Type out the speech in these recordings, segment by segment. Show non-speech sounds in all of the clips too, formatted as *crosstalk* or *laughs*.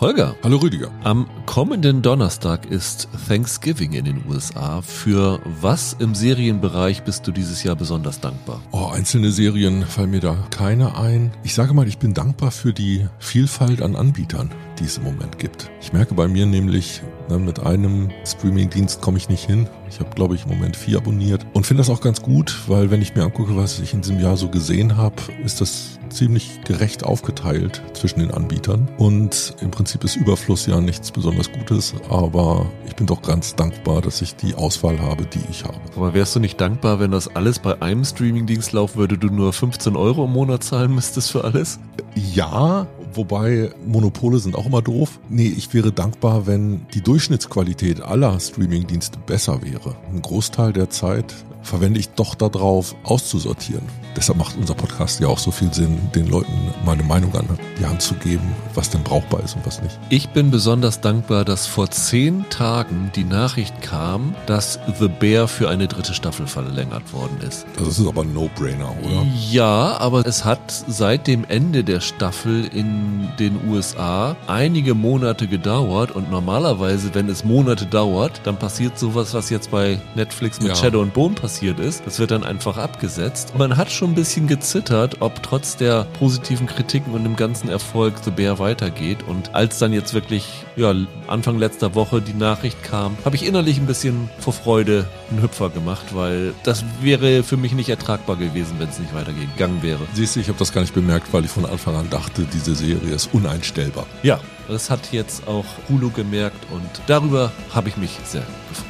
Holger. Hallo Rüdiger. Am kommenden Donnerstag ist Thanksgiving in den USA. Für was im Serienbereich bist du dieses Jahr besonders dankbar? Oh, einzelne Serien fallen mir da keine ein. Ich sage mal, ich bin dankbar für die Vielfalt an Anbietern, die es im Moment gibt. Ich merke bei mir nämlich, ne, mit einem Streamingdienst komme ich nicht hin. Ich habe, glaube ich, im Moment vier abonniert und finde das auch ganz gut, weil wenn ich mir angucke, was ich in diesem Jahr so gesehen habe, ist das ziemlich gerecht aufgeteilt zwischen den Anbietern. Und im Prinzip ist Überfluss ja nichts besonders Gutes, aber ich bin doch ganz dankbar, dass ich die Auswahl habe, die ich habe. Aber wärst du nicht dankbar, wenn das alles bei einem Streamingdienst laufen würde, du nur 15 Euro im Monat zahlen müsstest für alles? Ja, wobei Monopole sind auch immer doof. Nee, ich wäre dankbar, wenn die Durchschnittsqualität aller Streamingdienste besser wäre. Ein Großteil der Zeit verwende ich doch darauf, auszusortieren. Deshalb macht unser Podcast ja auch so viel Sinn, den Leuten meine Meinung an die Hand zu geben, was denn brauchbar ist und was nicht. Ich bin besonders dankbar, dass vor zehn Tagen die Nachricht kam, dass The Bear für eine dritte Staffel verlängert worden ist. Das ist aber ein No-Brainer, oder? Ja, aber es hat seit dem Ende der Staffel in den USA einige Monate gedauert und normalerweise, wenn es Monate dauert, dann passiert sowas, was jetzt bei Netflix mit ja. Shadow and Bone passiert ist. Das wird dann einfach abgesetzt. Man hat schon ein bisschen gezittert, ob trotz der positiven Kritiken und dem ganzen Erfolg The Bear weitergeht. Und als dann jetzt wirklich ja, Anfang letzter Woche die Nachricht kam, habe ich innerlich ein bisschen vor Freude einen Hüpfer gemacht, weil das wäre für mich nicht ertragbar gewesen, wenn es nicht weitergegangen wäre. Siehst du, ich habe das gar nicht bemerkt, weil ich von Anfang an dachte, diese Serie ist uneinstellbar. Ja, das hat jetzt auch Hulu gemerkt und darüber habe ich mich sehr gefreut.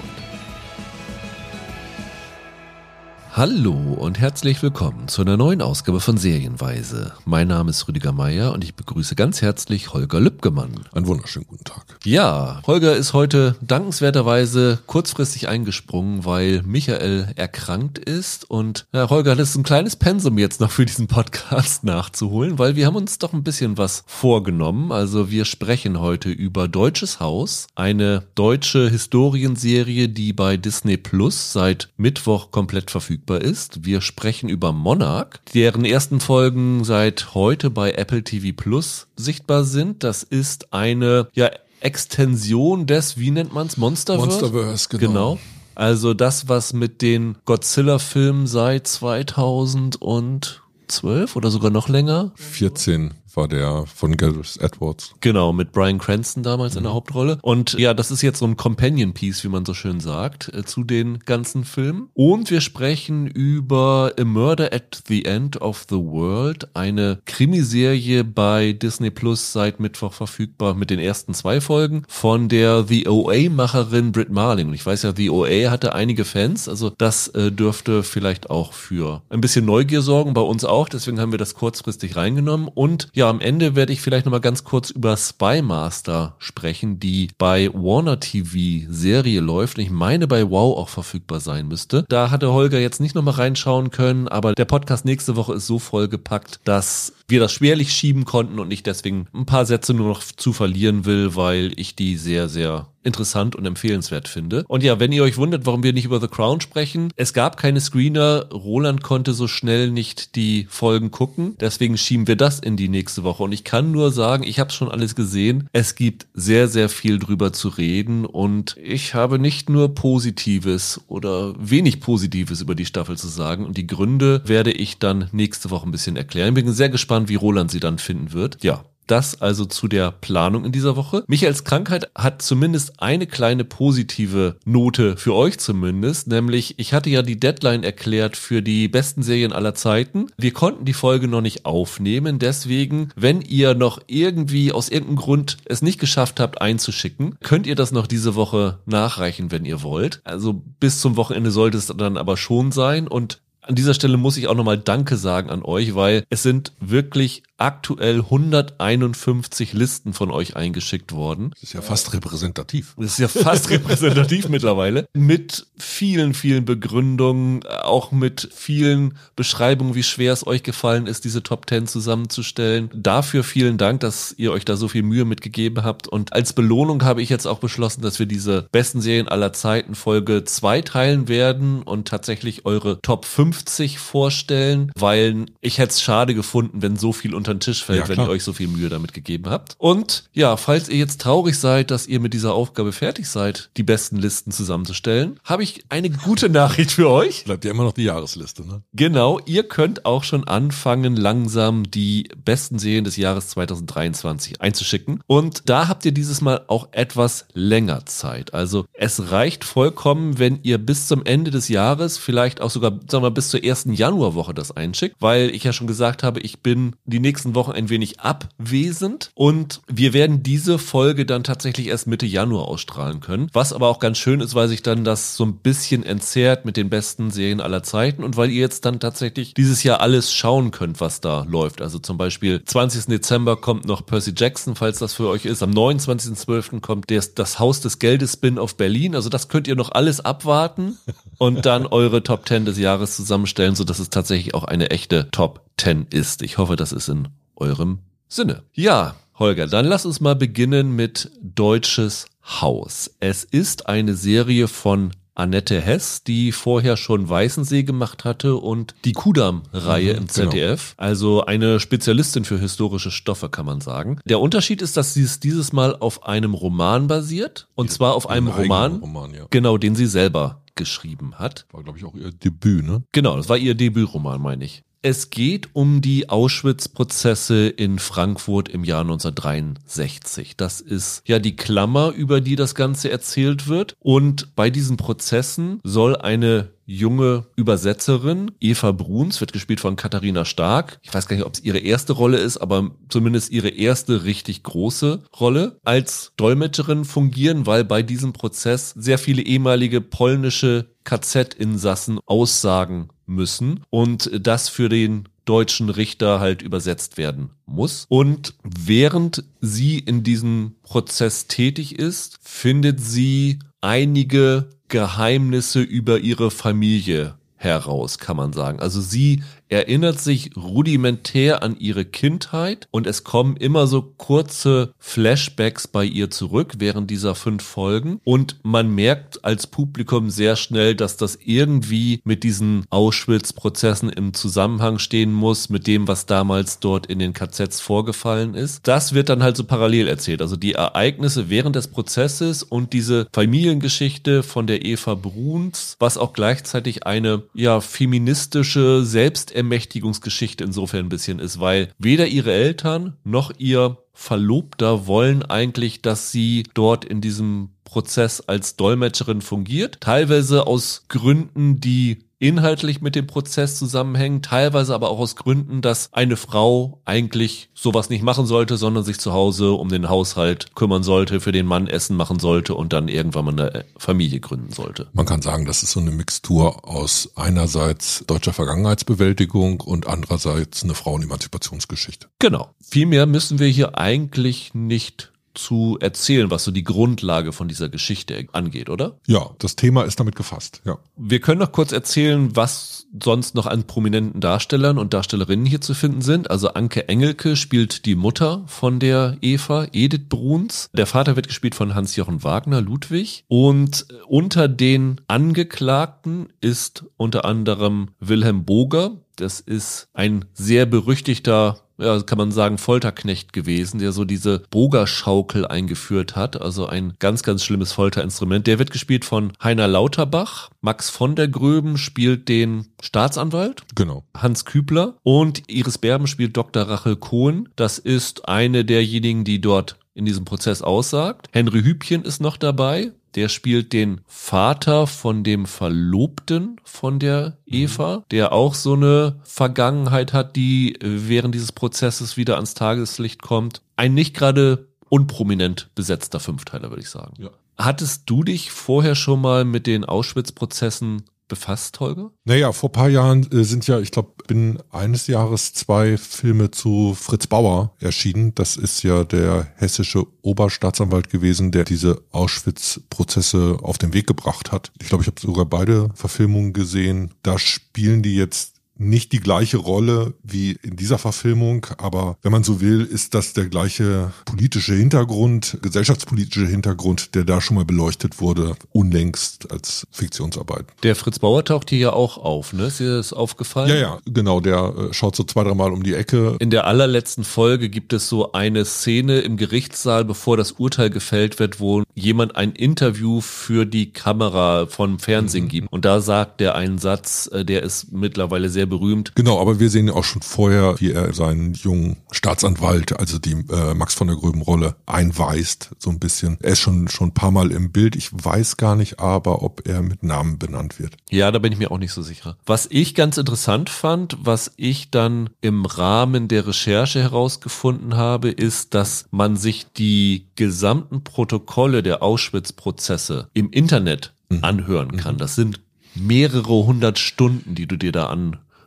Hallo und herzlich willkommen zu einer neuen Ausgabe von Serienweise. Mein Name ist Rüdiger Meier und ich begrüße ganz herzlich Holger Lübgemann. Einen wunderschönen guten Tag. Ja, Holger ist heute dankenswerterweise kurzfristig eingesprungen, weil Michael erkrankt ist und ja, Holger hat jetzt ein kleines Pensum jetzt noch für diesen Podcast *laughs* nachzuholen, weil wir haben uns doch ein bisschen was vorgenommen. Also wir sprechen heute über Deutsches Haus, eine deutsche Historienserie, die bei Disney Plus seit Mittwoch komplett verfügbar verfügbar ist. Wir sprechen über Monarch, deren ersten Folgen seit heute bei Apple TV Plus sichtbar sind. Das ist eine, ja, Extension des, wie nennt man's, Monsterverse? Monsterverse, genau. genau. Also das, was mit den Godzilla-Filmen seit 2012 oder sogar noch länger? 14 war der von Gareth Edwards. Genau, mit Brian Cranston damals mhm. in der mhm. Hauptrolle. Und ja, das ist jetzt so ein Companion Piece, wie man so schön sagt, äh, zu den ganzen Filmen. Und wir sprechen über A Murder at the End of the World, eine Krimiserie bei Disney Plus seit Mittwoch verfügbar mit den ersten zwei Folgen von der The OA-Macherin Britt Marling. Und ich weiß ja, The OA hatte einige Fans, also das äh, dürfte vielleicht auch für ein bisschen Neugier sorgen, bei uns auch. Deswegen haben wir das kurzfristig reingenommen. Und ja, am Ende werde ich vielleicht nochmal ganz kurz über Spy Master sprechen, die bei Warner TV Serie läuft. Ich meine, bei Wow auch verfügbar sein müsste. Da hatte Holger jetzt nicht nochmal reinschauen können, aber der Podcast nächste Woche ist so vollgepackt, dass wir das schwerlich schieben konnten und ich deswegen ein paar Sätze nur noch zu verlieren will, weil ich die sehr, sehr interessant und empfehlenswert finde. Und ja, wenn ihr euch wundert, warum wir nicht über The Crown sprechen, es gab keine Screener. Roland konnte so schnell nicht die Folgen gucken. Deswegen schieben wir das in die nächste Woche. Und ich kann nur sagen, ich habe schon alles gesehen. Es gibt sehr, sehr viel drüber zu reden. Und ich habe nicht nur Positives oder wenig Positives über die Staffel zu sagen. Und die Gründe werde ich dann nächste Woche ein bisschen erklären. Bin sehr gespannt, wie Roland sie dann finden wird. Ja, das also zu der Planung in dieser Woche. Michaels Krankheit hat zumindest eine kleine positive Note für euch zumindest, nämlich ich hatte ja die Deadline erklärt für die besten Serien aller Zeiten. Wir konnten die Folge noch nicht aufnehmen, deswegen, wenn ihr noch irgendwie aus irgendeinem Grund es nicht geschafft habt einzuschicken, könnt ihr das noch diese Woche nachreichen, wenn ihr wollt. Also bis zum Wochenende sollte es dann aber schon sein und an dieser Stelle muss ich auch nochmal Danke sagen an euch, weil es sind wirklich aktuell 151 Listen von euch eingeschickt worden. Das ist ja fast repräsentativ. Das ist ja fast *laughs* repräsentativ mittlerweile. Mit vielen, vielen Begründungen, auch mit vielen Beschreibungen, wie schwer es euch gefallen ist, diese Top 10 zusammenzustellen. Dafür vielen Dank, dass ihr euch da so viel Mühe mitgegeben habt. Und als Belohnung habe ich jetzt auch beschlossen, dass wir diese besten Serien aller Zeiten Folge 2 teilen werden und tatsächlich eure Top 50 vorstellen, weil ich hätte es schade gefunden, wenn so viel unter unter den Tisch fällt, ja, wenn ihr euch so viel Mühe damit gegeben habt. Und ja, falls ihr jetzt traurig seid, dass ihr mit dieser Aufgabe fertig seid, die besten Listen zusammenzustellen, habe ich eine gute *laughs* Nachricht für euch. Bleibt ja immer noch die Jahresliste, ne? Genau, ihr könnt auch schon anfangen, langsam die besten Serien des Jahres 2023 einzuschicken. Und da habt ihr dieses Mal auch etwas länger Zeit. Also es reicht vollkommen, wenn ihr bis zum Ende des Jahres, vielleicht auch sogar, sagen wir, bis zur ersten Januarwoche das einschickt, weil ich ja schon gesagt habe, ich bin die nächsten Wochen ein wenig abwesend und wir werden diese Folge dann tatsächlich erst Mitte Januar ausstrahlen können. Was aber auch ganz schön ist, weil sich dann das so ein bisschen entzerrt mit den besten Serien aller Zeiten und weil ihr jetzt dann tatsächlich dieses Jahr alles schauen könnt, was da läuft. Also zum Beispiel 20. Dezember kommt noch Percy Jackson, falls das für euch ist. Am 29.12. kommt das Haus des Geldes Spin auf Berlin. Also das könnt ihr noch alles abwarten und dann eure Top 10 des Jahres zusammenstellen, so dass es tatsächlich auch eine echte Top 10 ist. Ich hoffe, das ist in eurem Sinne. Ja, Holger, dann lass uns mal beginnen mit Deutsches Haus. Es ist eine Serie von Annette Hess, die vorher schon Weißensee gemacht hatte und die Kudam-Reihe mhm, im ZDF. Genau. Also eine Spezialistin für historische Stoffe, kann man sagen. Der Unterschied ist, dass sie es dieses Mal auf einem Roman basiert. Und ja, zwar auf einem Roman, Roman ja. genau, den sie selber geschrieben hat. War, glaube ich, auch ihr Debüt, ne? Genau, das war ihr Debütroman, meine ich. Es geht um die Auschwitz-Prozesse in Frankfurt im Jahr 1963. Das ist ja die Klammer, über die das Ganze erzählt wird. Und bei diesen Prozessen soll eine junge Übersetzerin, Eva Bruns, wird gespielt von Katharina Stark. Ich weiß gar nicht, ob es ihre erste Rolle ist, aber zumindest ihre erste richtig große Rolle als Dolmetscherin fungieren, weil bei diesem Prozess sehr viele ehemalige polnische KZ-Insassen aussagen müssen und das für den deutschen Richter halt übersetzt werden muss. Und während sie in diesem Prozess tätig ist, findet sie einige Geheimnisse über ihre Familie heraus, kann man sagen. Also sie erinnert sich rudimentär an ihre Kindheit und es kommen immer so kurze Flashbacks bei ihr zurück während dieser fünf Folgen und man merkt als Publikum sehr schnell, dass das irgendwie mit diesen Auschwitz-Prozessen im Zusammenhang stehen muss, mit dem, was damals dort in den KZs vorgefallen ist. Das wird dann halt so parallel erzählt. Also die Ereignisse während des Prozesses und diese Familiengeschichte von der Eva Bruns, was auch gleichzeitig eine ja feministische Selbst Ermächtigungsgeschichte insofern ein bisschen ist, weil weder ihre Eltern noch ihr Verlobter wollen eigentlich, dass sie dort in diesem Prozess als Dolmetscherin fungiert. Teilweise aus Gründen, die inhaltlich mit dem Prozess zusammenhängen, teilweise aber auch aus Gründen, dass eine Frau eigentlich sowas nicht machen sollte, sondern sich zu Hause um den Haushalt kümmern sollte, für den Mann Essen machen sollte und dann irgendwann mal eine Familie gründen sollte. Man kann sagen, das ist so eine Mixtur aus einerseits deutscher Vergangenheitsbewältigung und andererseits eine Frauenemanzipationsgeschichte. Genau. Viel mehr müssen wir hier eigentlich nicht zu erzählen, was so die Grundlage von dieser Geschichte angeht, oder? Ja, das Thema ist damit gefasst, ja. Wir können noch kurz erzählen, was sonst noch an prominenten Darstellern und Darstellerinnen hier zu finden sind. Also Anke Engelke spielt die Mutter von der Eva, Edith Bruns. Der Vater wird gespielt von Hans-Jochen Wagner, Ludwig. Und unter den Angeklagten ist unter anderem Wilhelm Boger. Das ist ein sehr berüchtigter ja, kann man sagen, Folterknecht gewesen, der so diese Bogerschaukel eingeführt hat. Also ein ganz, ganz schlimmes Folterinstrument. Der wird gespielt von Heiner Lauterbach. Max von der Gröben spielt den Staatsanwalt. Genau. Hans Kübler. Und Iris Berben spielt Dr. Rachel Kohn. Das ist eine derjenigen, die dort in diesem Prozess aussagt. Henry Hübchen ist noch dabei. Der spielt den Vater von dem Verlobten von der Eva, der auch so eine Vergangenheit hat, die während dieses Prozesses wieder ans Tageslicht kommt. Ein nicht gerade unprominent besetzter Fünfteiler, würde ich sagen. Ja. Hattest du dich vorher schon mal mit den Auschwitz-Prozessen befasst, Holger? Naja, vor paar Jahren äh, sind ja, ich glaube, bin eines Jahres zwei Filme zu Fritz Bauer erschienen. Das ist ja der hessische Oberstaatsanwalt gewesen, der diese Auschwitz-Prozesse auf den Weg gebracht hat. Ich glaube, ich habe sogar beide Verfilmungen gesehen. Da spielen die jetzt nicht die gleiche Rolle wie in dieser Verfilmung, aber wenn man so will, ist das der gleiche politische Hintergrund, gesellschaftspolitische Hintergrund, der da schon mal beleuchtet wurde, unlängst als Fiktionsarbeit. Der Fritz Bauer taucht hier ja auch auf, ne? Ist dir das aufgefallen? Ja, ja, genau, der äh, schaut so zwei, dreimal um die Ecke. In der allerletzten Folge gibt es so eine Szene im Gerichtssaal, bevor das Urteil gefällt wird, wo jemand ein Interview für die Kamera vom Fernsehen mhm. gibt. Und da sagt der einen Satz, äh, der ist mittlerweile sehr berühmt. Genau, aber wir sehen ja auch schon vorher, wie er seinen jungen Staatsanwalt, also die äh, Max von der Gröben Rolle, einweist, so ein bisschen. Er ist schon, schon ein paar Mal im Bild. Ich weiß gar nicht aber, ob er mit Namen benannt wird. Ja, da bin ich mir auch nicht so sicher. Was ich ganz interessant fand, was ich dann im Rahmen der Recherche herausgefunden habe, ist, dass man sich die gesamten Protokolle der Auschwitz-Prozesse im Internet mhm. anhören kann. Mhm. Das sind mehrere hundert Stunden, die du dir da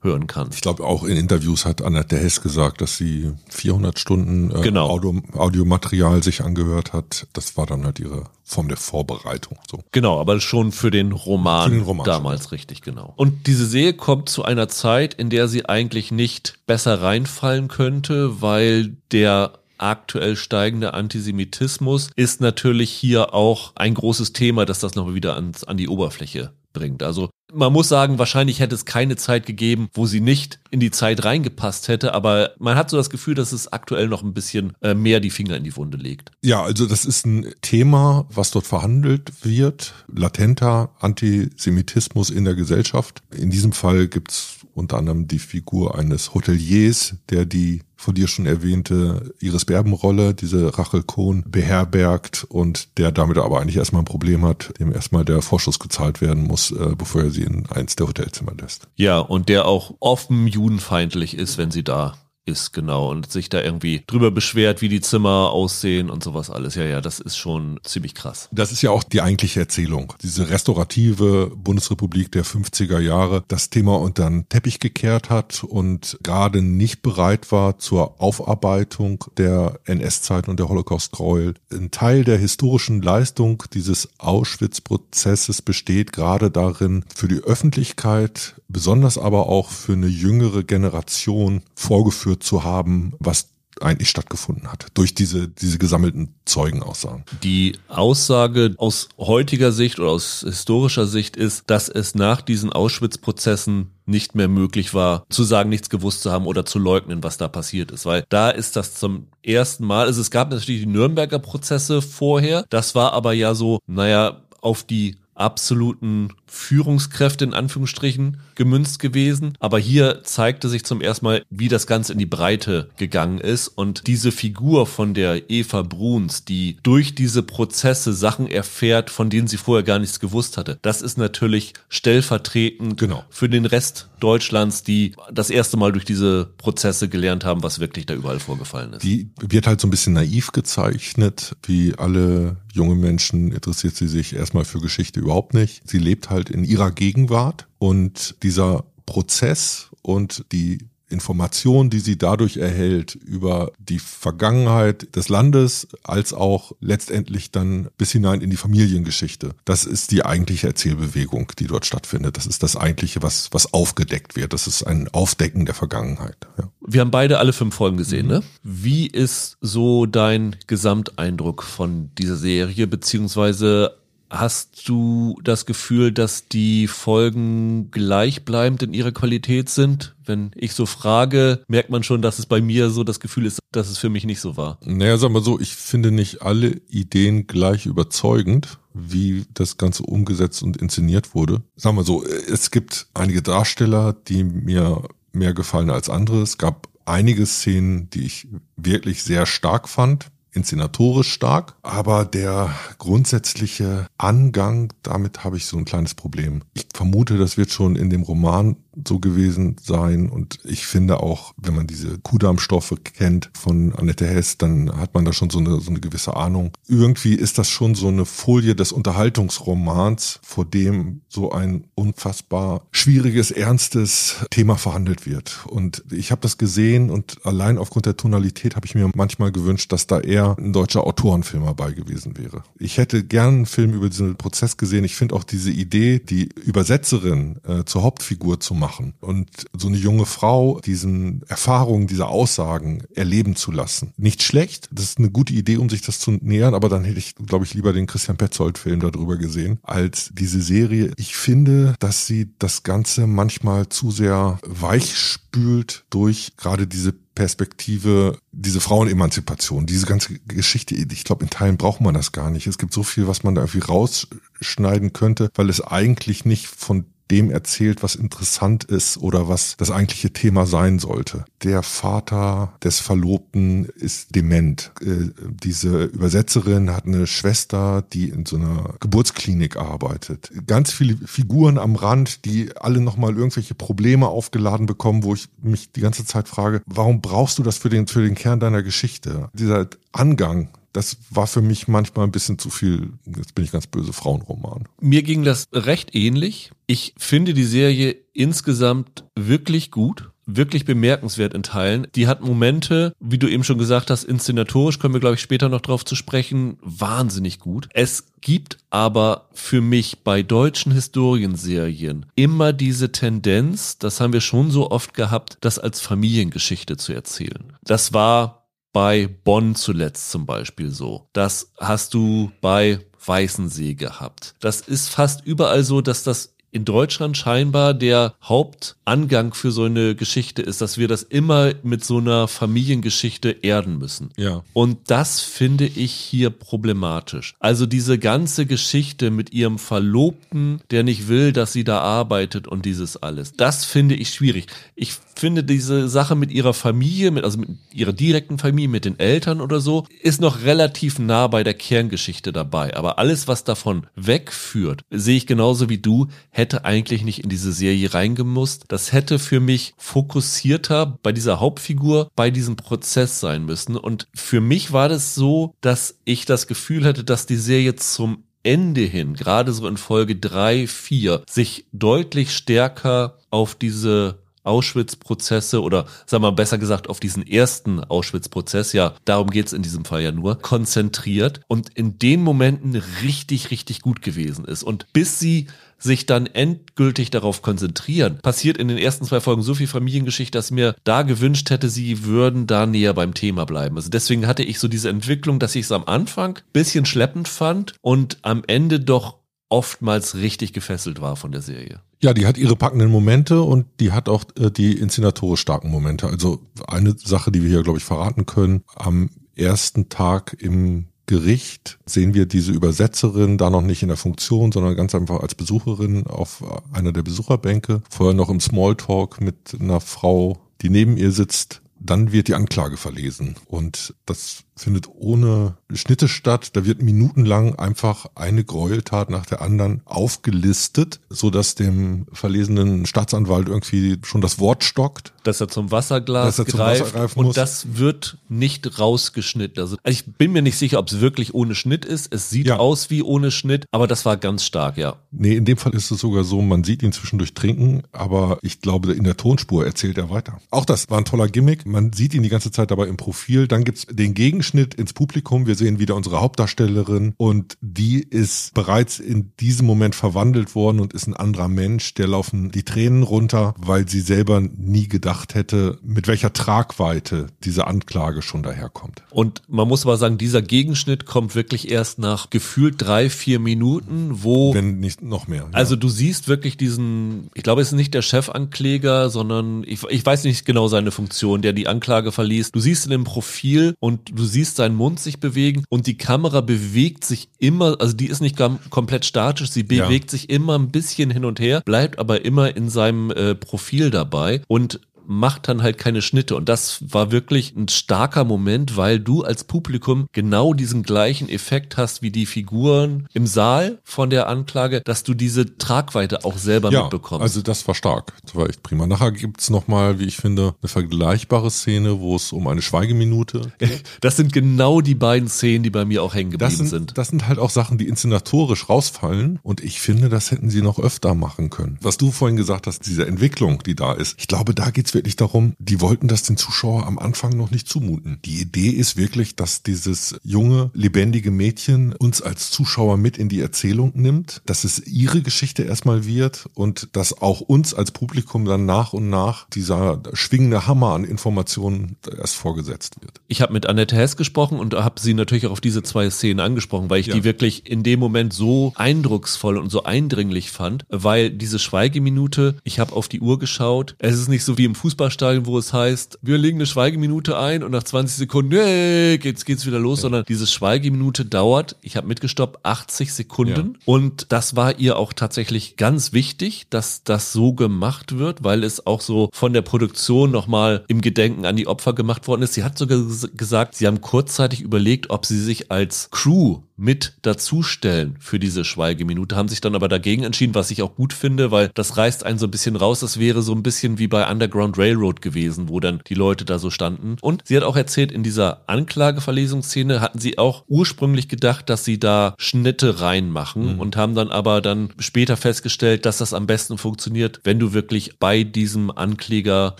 anhören kannst. Ich glaube, auch in Interviews hat Annette Hess gesagt, dass sie 400 Stunden äh, genau. Audio, Audiomaterial sich angehört hat. Das war dann halt ihre Form der Vorbereitung. So. Genau, aber schon für den Roman, für den Roman damals schon. richtig, genau. Und diese Serie kommt zu einer Zeit, in der sie eigentlich nicht besser reinfallen könnte, weil der aktuell steigende Antisemitismus ist natürlich hier auch ein großes Thema, dass das noch wieder ans, an die Oberfläche bringt. Also man muss sagen, wahrscheinlich hätte es keine Zeit gegeben, wo sie nicht in die Zeit reingepasst hätte, aber man hat so das Gefühl, dass es aktuell noch ein bisschen äh, mehr die Finger in die Wunde legt. Ja, also das ist ein Thema, was dort verhandelt wird. Latenter Antisemitismus in der Gesellschaft. In diesem Fall gibt's unter anderem die Figur eines Hoteliers, der die von dir schon erwähnte Iris Berben-Rolle, diese Rachel Kohn, beherbergt und der damit aber eigentlich erstmal ein Problem hat, dem erstmal der Vorschuss gezahlt werden muss, äh, bevor er sie in eins der Hotelzimmer lässt. Ja, und der auch offen judenfeindlich ist, wenn sie da ist, genau, und sich da irgendwie drüber beschwert, wie die Zimmer aussehen und sowas alles. Ja, ja, das ist schon ziemlich krass. Das ist ja auch die eigentliche Erzählung. Diese restaurative Bundesrepublik der 50er Jahre das Thema unter den Teppich gekehrt hat und gerade nicht bereit war zur Aufarbeitung der NS-Zeit und der Holocaust-Gräuel. Ein Teil der historischen Leistung dieses Auschwitz-Prozesses besteht gerade darin, für die Öffentlichkeit, besonders aber auch für eine jüngere Generation vorgeführt zu haben, was eigentlich stattgefunden hat, durch diese, diese gesammelten Zeugenaussagen. Die Aussage aus heutiger Sicht oder aus historischer Sicht ist, dass es nach diesen Auschwitz-Prozessen nicht mehr möglich war, zu sagen, nichts gewusst zu haben oder zu leugnen, was da passiert ist. Weil da ist das zum ersten Mal, also es gab natürlich die Nürnberger Prozesse vorher, das war aber ja so, naja, auf die absoluten Führungskräfte in Anführungsstrichen gemünzt gewesen. Aber hier zeigte sich zum ersten Mal, wie das Ganze in die Breite gegangen ist. Und diese Figur von der Eva Bruns, die durch diese Prozesse Sachen erfährt, von denen sie vorher gar nichts gewusst hatte, das ist natürlich stellvertretend genau. für den Rest Deutschlands, die das erste Mal durch diese Prozesse gelernt haben, was wirklich da überall vorgefallen ist. Die wird halt so ein bisschen naiv gezeichnet, wie alle junge Menschen interessiert sie sich erstmal für Geschichte überhaupt nicht. Sie lebt halt in ihrer Gegenwart und dieser Prozess und die Informationen, die sie dadurch erhält über die Vergangenheit des Landes, als auch letztendlich dann bis hinein in die Familiengeschichte. Das ist die eigentliche Erzählbewegung, die dort stattfindet. Das ist das eigentliche, was, was aufgedeckt wird. Das ist ein Aufdecken der Vergangenheit. Ja. Wir haben beide alle fünf Folgen gesehen, ne? Wie ist so dein Gesamteindruck von dieser Serie, beziehungsweise Hast du das Gefühl, dass die Folgen gleichbleibend in ihrer Qualität sind? Wenn ich so frage, merkt man schon, dass es bei mir so das Gefühl ist, dass es für mich nicht so war. Naja, sag mal so, ich finde nicht alle Ideen gleich überzeugend, wie das Ganze umgesetzt und inszeniert wurde. Sag mal so, es gibt einige Darsteller, die mir mehr gefallen als andere. Es gab einige Szenen, die ich wirklich sehr stark fand inszenatorisch stark, aber der grundsätzliche Angang, damit habe ich so ein kleines Problem. Ich vermute, das wird schon in dem Roman so gewesen sein. Und ich finde auch, wenn man diese Kuhdarmstoffe kennt von Annette Hess, dann hat man da schon so eine, so eine gewisse Ahnung. Irgendwie ist das schon so eine Folie des Unterhaltungsromans, vor dem so ein unfassbar schwieriges, ernstes Thema verhandelt wird. Und ich habe das gesehen und allein aufgrund der Tonalität habe ich mir manchmal gewünscht, dass da eher ein deutscher Autorenfilm dabei gewesen wäre. Ich hätte gern einen Film über diesen Prozess gesehen. Ich finde auch diese Idee, die Übersetzerin äh, zur Hauptfigur zu machen, machen und so eine junge Frau diesen Erfahrungen, diese Aussagen erleben zu lassen. Nicht schlecht, das ist eine gute Idee, um sich das zu nähern, aber dann hätte ich, glaube ich, lieber den Christian Petzold-Film darüber gesehen, als diese Serie. Ich finde, dass sie das Ganze manchmal zu sehr weich spült durch gerade diese Perspektive, diese Frauenemanzipation, diese ganze Geschichte, ich glaube, in Teilen braucht man das gar nicht. Es gibt so viel, was man da irgendwie rausschneiden könnte, weil es eigentlich nicht von dem erzählt, was interessant ist oder was das eigentliche Thema sein sollte. Der Vater des Verlobten ist dement. Äh, diese Übersetzerin hat eine Schwester, die in so einer Geburtsklinik arbeitet. Ganz viele Figuren am Rand, die alle nochmal irgendwelche Probleme aufgeladen bekommen, wo ich mich die ganze Zeit frage, warum brauchst du das für den, für den Kern deiner Geschichte? Dieser Angang das war für mich manchmal ein bisschen zu viel, jetzt bin ich ganz böse, Frauenroman. Mir ging das recht ähnlich. Ich finde die Serie insgesamt wirklich gut wirklich bemerkenswert in Teilen. Die hat Momente, wie du eben schon gesagt hast, inszenatorisch können wir, glaube ich, später noch drauf zu sprechen, wahnsinnig gut. Es gibt aber für mich bei deutschen Historienserien immer diese Tendenz, das haben wir schon so oft gehabt, das als Familiengeschichte zu erzählen. Das war bei Bonn zuletzt zum Beispiel so. Das hast du bei Weißensee gehabt. Das ist fast überall so, dass das in Deutschland scheinbar der Hauptangang für so eine Geschichte ist, dass wir das immer mit so einer Familiengeschichte erden müssen. Ja. Und das finde ich hier problematisch. Also diese ganze Geschichte mit ihrem Verlobten, der nicht will, dass sie da arbeitet und dieses alles. Das finde ich schwierig. Ich finde diese Sache mit ihrer Familie, mit, also mit ihrer direkten Familie, mit den Eltern oder so, ist noch relativ nah bei der Kerngeschichte dabei. Aber alles, was davon wegführt, sehe ich genauso wie du, hätte eigentlich nicht in diese Serie reingemusst. Das hätte für mich fokussierter bei dieser Hauptfigur, bei diesem Prozess sein müssen. Und für mich war das so, dass ich das Gefühl hatte, dass die Serie zum Ende hin, gerade so in Folge drei, vier, sich deutlich stärker auf diese Auschwitz-Prozesse oder sagen wir besser gesagt auf diesen ersten Auschwitz-Prozess, ja, darum geht's in diesem Fall ja nur, konzentriert und in den Momenten richtig, richtig gut gewesen ist. Und bis sie sich dann endgültig darauf konzentrieren, passiert in den ersten zwei Folgen so viel Familiengeschichte, dass mir da gewünscht hätte, sie würden da näher beim Thema bleiben. Also deswegen hatte ich so diese Entwicklung, dass ich es am Anfang bisschen schleppend fand und am Ende doch oftmals richtig gefesselt war von der Serie. Ja, die hat ihre packenden Momente und die hat auch äh, die inszenatorisch starken Momente. Also eine Sache, die wir hier, glaube ich, verraten können, am ersten Tag im Gericht sehen wir diese Übersetzerin da noch nicht in der Funktion, sondern ganz einfach als Besucherin auf einer der Besucherbänke. Vorher noch im Smalltalk mit einer Frau, die neben ihr sitzt. Dann wird die Anklage verlesen und das findet ohne Schnitte statt. Da wird minutenlang einfach eine Gräueltat nach der anderen aufgelistet, so dass dem verlesenen Staatsanwalt irgendwie schon das Wort stockt. Dass er zum Wasserglas er zum greift Wasser und das wird nicht rausgeschnitten. Also ich bin mir nicht sicher, ob es wirklich ohne Schnitt ist. Es sieht ja. aus wie ohne Schnitt, aber das war ganz stark, ja. Nee, in dem Fall ist es sogar so, man sieht ihn zwischendurch trinken, aber ich glaube, in der Tonspur erzählt er weiter. Auch das war ein toller Gimmick. Man sieht ihn die ganze Zeit dabei im Profil. Dann gibt's den Gegenschnitt ins Publikum. Wir sehen wieder unsere Hauptdarstellerin und die ist bereits in diesem Moment verwandelt worden und ist ein anderer Mensch. Der laufen die Tränen runter, weil sie selber nie gedacht hätte, mit welcher Tragweite diese Anklage schon daherkommt. Und man muss aber sagen, dieser Gegenschnitt kommt wirklich erst nach gefühlt drei, vier Minuten, wo. Wenn nicht noch mehr. Ja. Also du siehst wirklich diesen, ich glaube, es ist nicht der Chefankläger, sondern ich, ich weiß nicht genau seine Funktion, der die Anklage verliest. Du siehst in dem Profil und du siehst sein Mund sich bewegen und die Kamera bewegt sich immer, also die ist nicht komplett statisch, sie bewegt ja. sich immer ein bisschen hin und her, bleibt aber immer in seinem äh, Profil dabei und macht dann halt keine Schnitte. Und das war wirklich ein starker Moment, weil du als Publikum genau diesen gleichen Effekt hast wie die Figuren im Saal von der Anklage, dass du diese Tragweite auch selber ja, mitbekommst. Also das war stark. Das war echt prima. Nachher gibt's nochmal, wie ich finde, eine vergleichbare Szene, wo es um eine Schweigeminute geht. *laughs* Das sind genau die beiden Szenen, die bei mir auch hängen geblieben das sind, sind. Das sind halt auch Sachen, die inszenatorisch rausfallen. Und ich finde, das hätten sie noch öfter machen können. Was du vorhin gesagt hast, diese Entwicklung, die da ist. Ich glaube, da geht's wirklich darum, die wollten das den Zuschauer am Anfang noch nicht zumuten. Die Idee ist wirklich, dass dieses junge, lebendige Mädchen uns als Zuschauer mit in die Erzählung nimmt, dass es ihre Geschichte erstmal wird und dass auch uns als Publikum dann nach und nach dieser schwingende Hammer an Informationen erst vorgesetzt wird. Ich habe mit Annette Hess gesprochen und habe sie natürlich auch auf diese zwei Szenen angesprochen, weil ich ja. die wirklich in dem Moment so eindrucksvoll und so eindringlich fand, weil diese Schweigeminute, ich habe auf die Uhr geschaut, es ist nicht so wie im Fußballstadion, wo es heißt, wir legen eine Schweigeminute ein und nach 20 Sekunden, nee, geht's, geht's wieder los, ja. sondern diese Schweigeminute dauert, ich habe mitgestoppt, 80 Sekunden ja. und das war ihr auch tatsächlich ganz wichtig, dass das so gemacht wird, weil es auch so von der Produktion nochmal im Gedenken an die Opfer gemacht worden ist. Sie hat sogar gesagt, sie haben kurzzeitig überlegt, ob sie sich als Crew mit dazustellen für diese Schweigeminute, haben sich dann aber dagegen entschieden, was ich auch gut finde, weil das reißt einen so ein bisschen raus. Das wäre so ein bisschen wie bei Underground Railroad gewesen, wo dann die Leute da so standen. Und sie hat auch erzählt, in dieser Anklageverlesungsszene hatten sie auch ursprünglich gedacht, dass sie da Schnitte reinmachen mhm. und haben dann aber dann später festgestellt, dass das am besten funktioniert, wenn du wirklich bei diesem Ankläger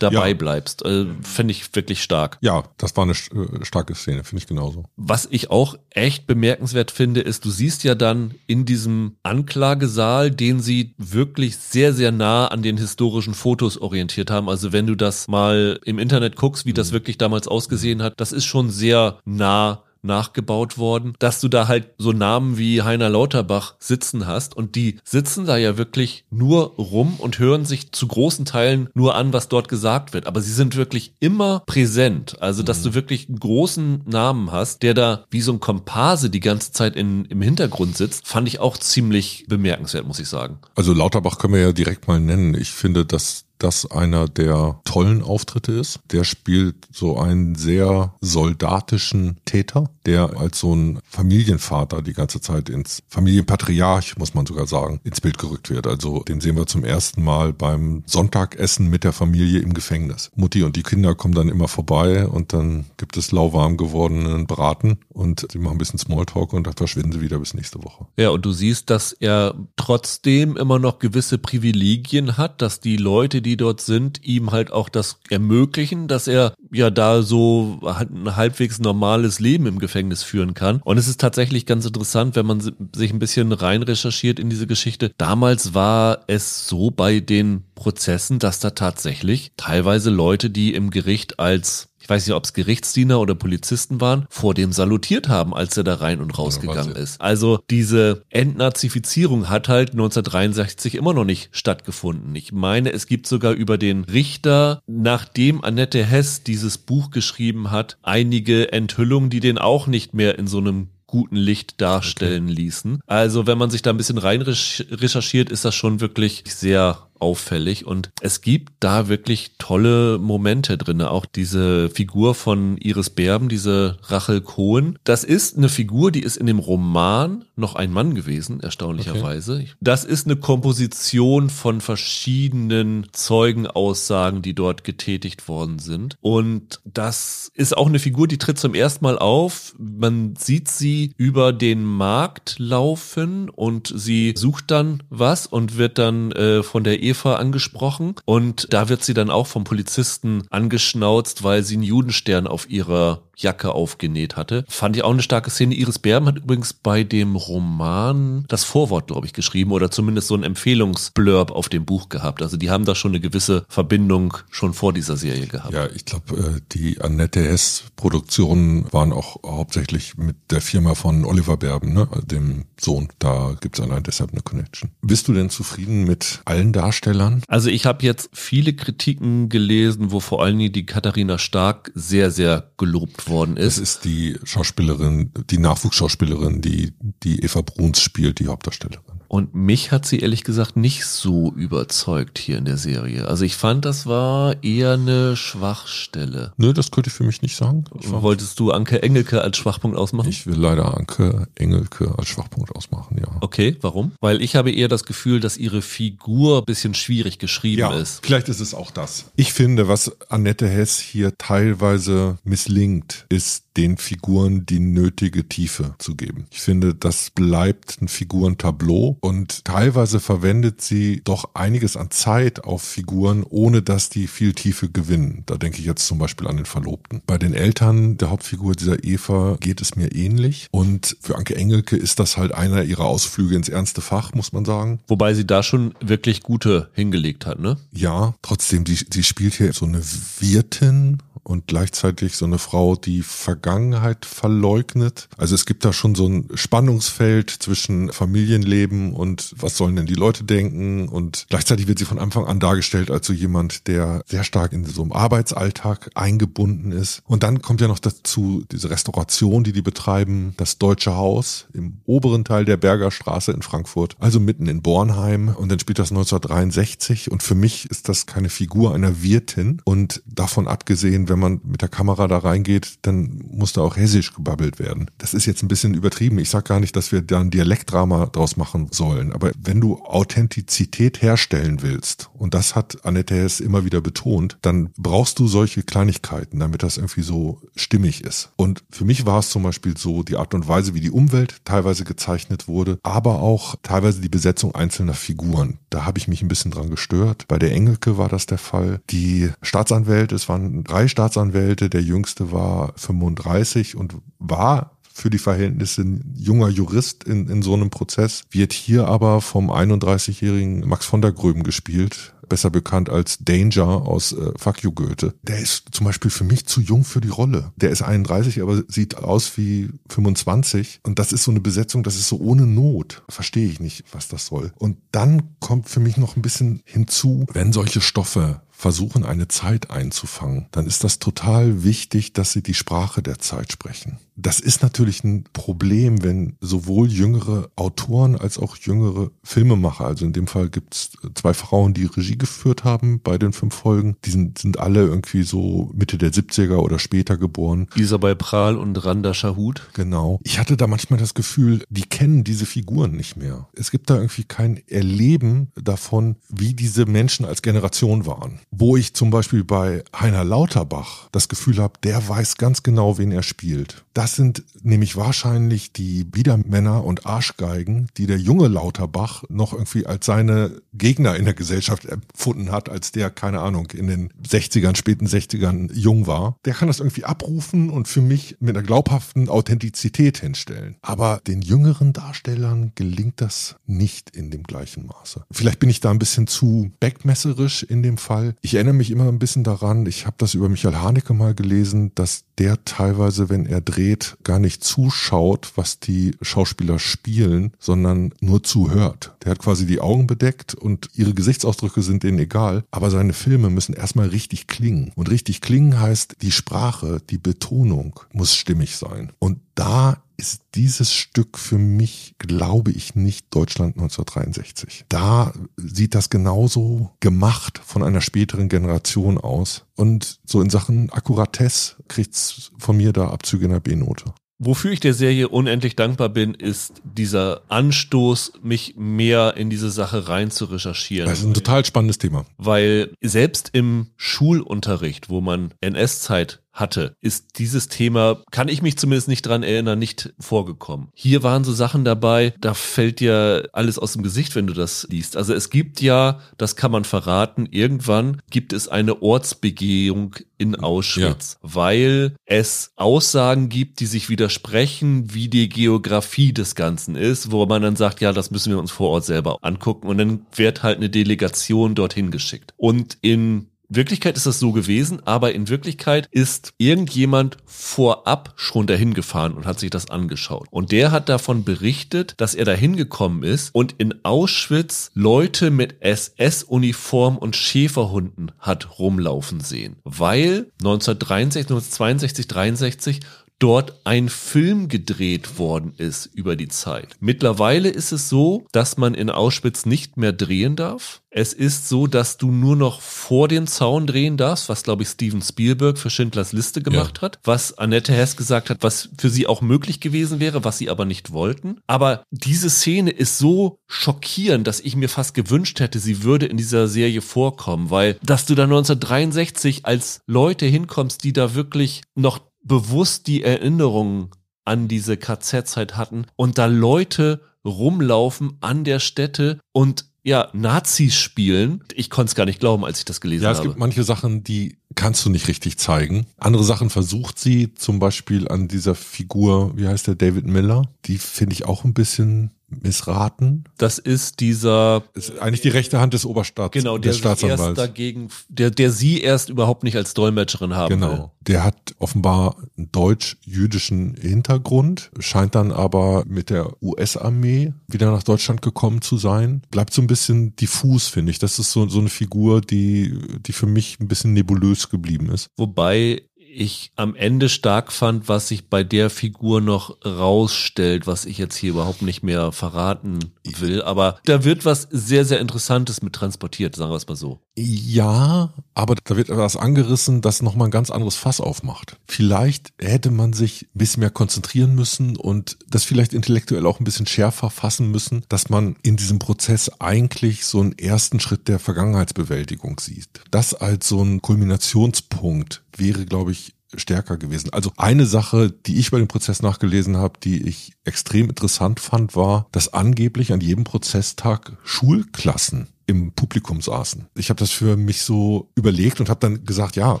dabei ja. bleibst. Äh, finde ich wirklich stark. Ja, das war eine äh, starke Szene, finde ich genauso. Was ich auch echt bemerkenswert bemerkenswert finde, ist, du siehst ja dann in diesem Anklagesaal, den sie wirklich sehr, sehr nah an den historischen Fotos orientiert haben. Also wenn du das mal im Internet guckst, wie das mhm. wirklich damals ausgesehen hat, das ist schon sehr nah nachgebaut worden, dass du da halt so Namen wie Heiner Lauterbach sitzen hast und die sitzen da ja wirklich nur rum und hören sich zu großen Teilen nur an, was dort gesagt wird. Aber sie sind wirklich immer präsent. Also, dass mhm. du wirklich einen großen Namen hast, der da wie so ein Komparse die ganze Zeit in, im Hintergrund sitzt, fand ich auch ziemlich bemerkenswert, muss ich sagen. Also Lauterbach können wir ja direkt mal nennen. Ich finde, dass das einer der tollen Auftritte ist. Der spielt so einen sehr soldatischen Täter, der als so ein Familienvater die ganze Zeit ins Familienpatriarch, muss man sogar sagen, ins Bild gerückt wird. Also den sehen wir zum ersten Mal beim Sonntagessen mit der Familie im Gefängnis. Mutti und die Kinder kommen dann immer vorbei und dann gibt es lauwarm gewordenen Braten und sie machen ein bisschen Smalltalk und dann verschwinden sie wieder bis nächste Woche. Ja, und du siehst, dass er trotzdem immer noch gewisse Privilegien hat, dass die Leute, die dort sind, ihm halt auch das ermöglichen, dass er ja da so ein halbwegs normales Leben im Gefängnis führen kann. Und es ist tatsächlich ganz interessant, wenn man sich ein bisschen rein recherchiert in diese Geschichte. Damals war es so bei den Prozessen, dass da tatsächlich teilweise Leute, die im Gericht als ich weiß nicht, ob es Gerichtsdiener oder Polizisten waren, vor dem salutiert haben, als er da rein und rausgegangen ja, ist. Also diese Entnazifizierung hat halt 1963 immer noch nicht stattgefunden. Ich meine, es gibt sogar über den Richter, nachdem Annette Hess dieses Buch geschrieben hat, einige Enthüllungen, die den auch nicht mehr in so einem guten Licht darstellen okay. ließen. Also wenn man sich da ein bisschen rein recherchiert, ist das schon wirklich sehr auffällig und es gibt da wirklich tolle Momente drin. Auch diese Figur von Iris Berben, diese Rachel Cohen. Das ist eine Figur, die ist in dem Roman noch ein Mann gewesen, erstaunlicherweise. Okay. Das ist eine Komposition von verschiedenen Zeugenaussagen, die dort getätigt worden sind. Und das ist auch eine Figur, die tritt zum ersten Mal auf. Man sieht sie über den Markt laufen und sie sucht dann was und wird dann äh, von der Eva angesprochen. Und da wird sie dann auch vom Polizisten angeschnauzt, weil sie einen Judenstern auf ihrer Jacke aufgenäht hatte. Fand ich auch eine starke Szene. Iris Berben hat übrigens bei dem Roman das Vorwort, glaube ich, geschrieben oder zumindest so ein Empfehlungsblurb auf dem Buch gehabt. Also die haben da schon eine gewisse Verbindung schon vor dieser Serie gehabt. Ja, ich glaube, äh, die Annette S. Produktionen waren auch hauptsächlich mit der Firma von Oliver Berben, ne, dem Sohn. Da gibt es allein deshalb eine Connection. Bist du denn zufrieden mit allen Darstellern? Also ich habe jetzt viele Kritiken gelesen, wo vor allen Dingen die Katharina Stark sehr, sehr gelobt worden ist. Das ist die Schauspielerin, die Nachwuchsschauspielerin, die, die Eva Bruns spielt, die Hauptdarstellerin. Und mich hat sie ehrlich gesagt nicht so überzeugt hier in der Serie. Also ich fand, das war eher eine Schwachstelle. Nö, das könnte ich für mich nicht sagen. Wolltest du Anke Engelke als Schwachpunkt ausmachen? Ich will leider Anke Engelke als Schwachpunkt ausmachen, ja. Okay, warum? Weil ich habe eher das Gefühl, dass ihre Figur bisschen schwierig geschrieben ja, ist. Vielleicht ist es auch das. Ich finde, was Annette Hess hier teilweise misslingt, ist den Figuren die nötige Tiefe zu geben. Ich finde, das bleibt ein Figurentableau und teilweise verwendet sie doch einiges an Zeit auf Figuren, ohne dass die viel Tiefe gewinnen. Da denke ich jetzt zum Beispiel an den Verlobten. Bei den Eltern der Hauptfigur dieser Eva geht es mir ähnlich und für Anke Engelke ist das halt einer ihrer Ausflüge ins ernste Fach, muss man sagen. Wobei sie da schon wirklich gute hingelegt hat, ne? Ja, trotzdem, sie, sie spielt hier so eine Wirtin und gleichzeitig so eine Frau, die Vergangenheit verleugnet. Also es gibt da schon so ein Spannungsfeld zwischen Familienleben und was sollen denn die Leute denken? Und gleichzeitig wird sie von Anfang an dargestellt als so jemand, der sehr stark in so einem Arbeitsalltag eingebunden ist. Und dann kommt ja noch dazu diese Restauration, die die betreiben, das Deutsche Haus im oberen Teil der Berger Straße in Frankfurt, also mitten in Bornheim. Und dann spielt das 1963 und für mich ist das keine Figur einer Wirtin. Und davon abgesehen, wenn man mit der Kamera da reingeht, dann muss da auch hessisch gebabbelt werden. Das ist jetzt ein bisschen übertrieben. Ich sage gar nicht, dass wir da ein Dialektdrama draus machen sollen, aber wenn du Authentizität herstellen willst, und das hat Annette Hess immer wieder betont, dann brauchst du solche Kleinigkeiten, damit das irgendwie so stimmig ist. Und für mich war es zum Beispiel so die Art und Weise, wie die Umwelt teilweise gezeichnet wurde, aber auch teilweise die Besetzung einzelner Figuren. Da habe ich mich ein bisschen dran gestört. Bei der Engelke war das der Fall. Die Staatsanwälte, es waren drei Staatsanwälte, der jüngste war 35 und war für die Verhältnisse ein junger Jurist in, in so einem Prozess, wird hier aber vom 31-jährigen Max von der Gröben gespielt, besser bekannt als Danger aus äh, Fuck You Goethe. Der ist zum Beispiel für mich zu jung für die Rolle. Der ist 31, aber sieht aus wie 25. Und das ist so eine Besetzung, das ist so ohne Not. Verstehe ich nicht, was das soll. Und dann kommt für mich noch ein bisschen hinzu, wenn solche Stoffe versuchen, eine Zeit einzufangen, dann ist das total wichtig, dass sie die Sprache der Zeit sprechen. Das ist natürlich ein Problem, wenn sowohl jüngere Autoren als auch jüngere Filmemacher, also in dem Fall gibt's zwei Frauen, die Regie geführt haben bei den fünf Folgen, die sind, sind alle irgendwie so Mitte der 70er oder später geboren. Isabel Prahl und Randa Shahut. Genau. Ich hatte da manchmal das Gefühl, die kennen diese Figuren nicht mehr. Es gibt da irgendwie kein Erleben davon, wie diese Menschen als Generation waren. Wo ich zum Beispiel bei Heiner Lauterbach das Gefühl habe, der weiß ganz genau, wen er spielt. Das sind nämlich wahrscheinlich die Biedermänner und Arschgeigen, die der junge Lauterbach noch irgendwie als seine Gegner in der Gesellschaft empfunden hat, als der, keine Ahnung, in den 60ern, späten 60ern jung war. Der kann das irgendwie abrufen und für mich mit einer glaubhaften Authentizität hinstellen. Aber den jüngeren Darstellern gelingt das nicht in dem gleichen Maße. Vielleicht bin ich da ein bisschen zu backmesserisch in dem Fall. Ich erinnere mich immer ein bisschen daran, ich habe das über Michael Haneke mal gelesen, dass der teilweise, wenn er dreht, gar nicht zuschaut, was die Schauspieler spielen, sondern nur zuhört. Der hat quasi die Augen bedeckt und ihre Gesichtsausdrücke sind denen egal, aber seine Filme müssen erstmal richtig klingen. Und richtig klingen heißt, die Sprache, die Betonung muss stimmig sein. Und da ist dieses Stück für mich, glaube ich, nicht Deutschland 1963. Da sieht das genauso gemacht von einer späteren Generation aus. Und so in Sachen Akkuratesse kriegt's von mir da Abzüge in der B-Note. Wofür ich der Serie unendlich dankbar bin, ist dieser Anstoß, mich mehr in diese Sache rein zu recherchieren. Das ist ein total spannendes Thema. Weil selbst im Schulunterricht, wo man NS-Zeit hatte, ist dieses Thema, kann ich mich zumindest nicht dran erinnern, nicht vorgekommen. Hier waren so Sachen dabei, da fällt dir alles aus dem Gesicht, wenn du das liest. Also es gibt ja, das kann man verraten, irgendwann gibt es eine Ortsbegehung in Auschwitz, ja. weil es Aussagen gibt, die sich widersprechen, wie die Geografie des Ganzen ist, wo man dann sagt, ja, das müssen wir uns vor Ort selber angucken und dann wird halt eine Delegation dorthin geschickt. Und in Wirklichkeit ist das so gewesen, aber in Wirklichkeit ist irgendjemand vorab schon dahin gefahren und hat sich das angeschaut. Und der hat davon berichtet, dass er dahin gekommen ist und in Auschwitz Leute mit SS-Uniform und Schäferhunden hat rumlaufen sehen. Weil 1963, 1962, 63 dort ein Film gedreht worden ist über die Zeit. Mittlerweile ist es so, dass man in Auschwitz nicht mehr drehen darf. Es ist so, dass du nur noch vor den Zaun drehen darfst, was glaube ich Steven Spielberg für Schindlers Liste gemacht ja. hat, was Annette Hess gesagt hat, was für sie auch möglich gewesen wäre, was sie aber nicht wollten. Aber diese Szene ist so schockierend, dass ich mir fast gewünscht hätte, sie würde in dieser Serie vorkommen, weil dass du da 1963 als Leute hinkommst, die da wirklich noch bewusst die Erinnerungen an diese KZ-Zeit hatten und da Leute rumlaufen an der Stätte und ja, Nazis spielen. Ich konnte es gar nicht glauben, als ich das gelesen habe. Ja, es gibt manche Sachen, die kannst du nicht richtig zeigen. Andere Sachen versucht sie, zum Beispiel an dieser Figur, wie heißt der, David Miller. Die finde ich auch ein bisschen missraten. Das ist dieser ist eigentlich die rechte Hand des Oberstaats genau der des Staatsanwalts. dagegen der der sie erst überhaupt nicht als Dolmetscherin haben genau will. der hat offenbar einen deutsch-jüdischen Hintergrund scheint dann aber mit der US-Armee wieder nach Deutschland gekommen zu sein bleibt so ein bisschen diffus finde ich das ist so so eine Figur die die für mich ein bisschen nebulös geblieben ist wobei ich am Ende stark fand, was sich bei der Figur noch rausstellt, was ich jetzt hier überhaupt nicht mehr verraten will. Aber da wird was sehr, sehr Interessantes mit transportiert, sagen wir es mal so. Ja, aber da wird etwas angerissen, das nochmal ein ganz anderes Fass aufmacht. Vielleicht hätte man sich ein bisschen mehr konzentrieren müssen und das vielleicht intellektuell auch ein bisschen schärfer fassen müssen, dass man in diesem Prozess eigentlich so einen ersten Schritt der Vergangenheitsbewältigung sieht. Das als so ein Kulminationspunkt wäre, glaube ich, stärker gewesen. Also eine Sache, die ich bei dem Prozess nachgelesen habe, die ich extrem interessant fand, war, dass angeblich an jedem Prozesstag Schulklassen im Publikum saßen. Ich habe das für mich so überlegt und habe dann gesagt, ja,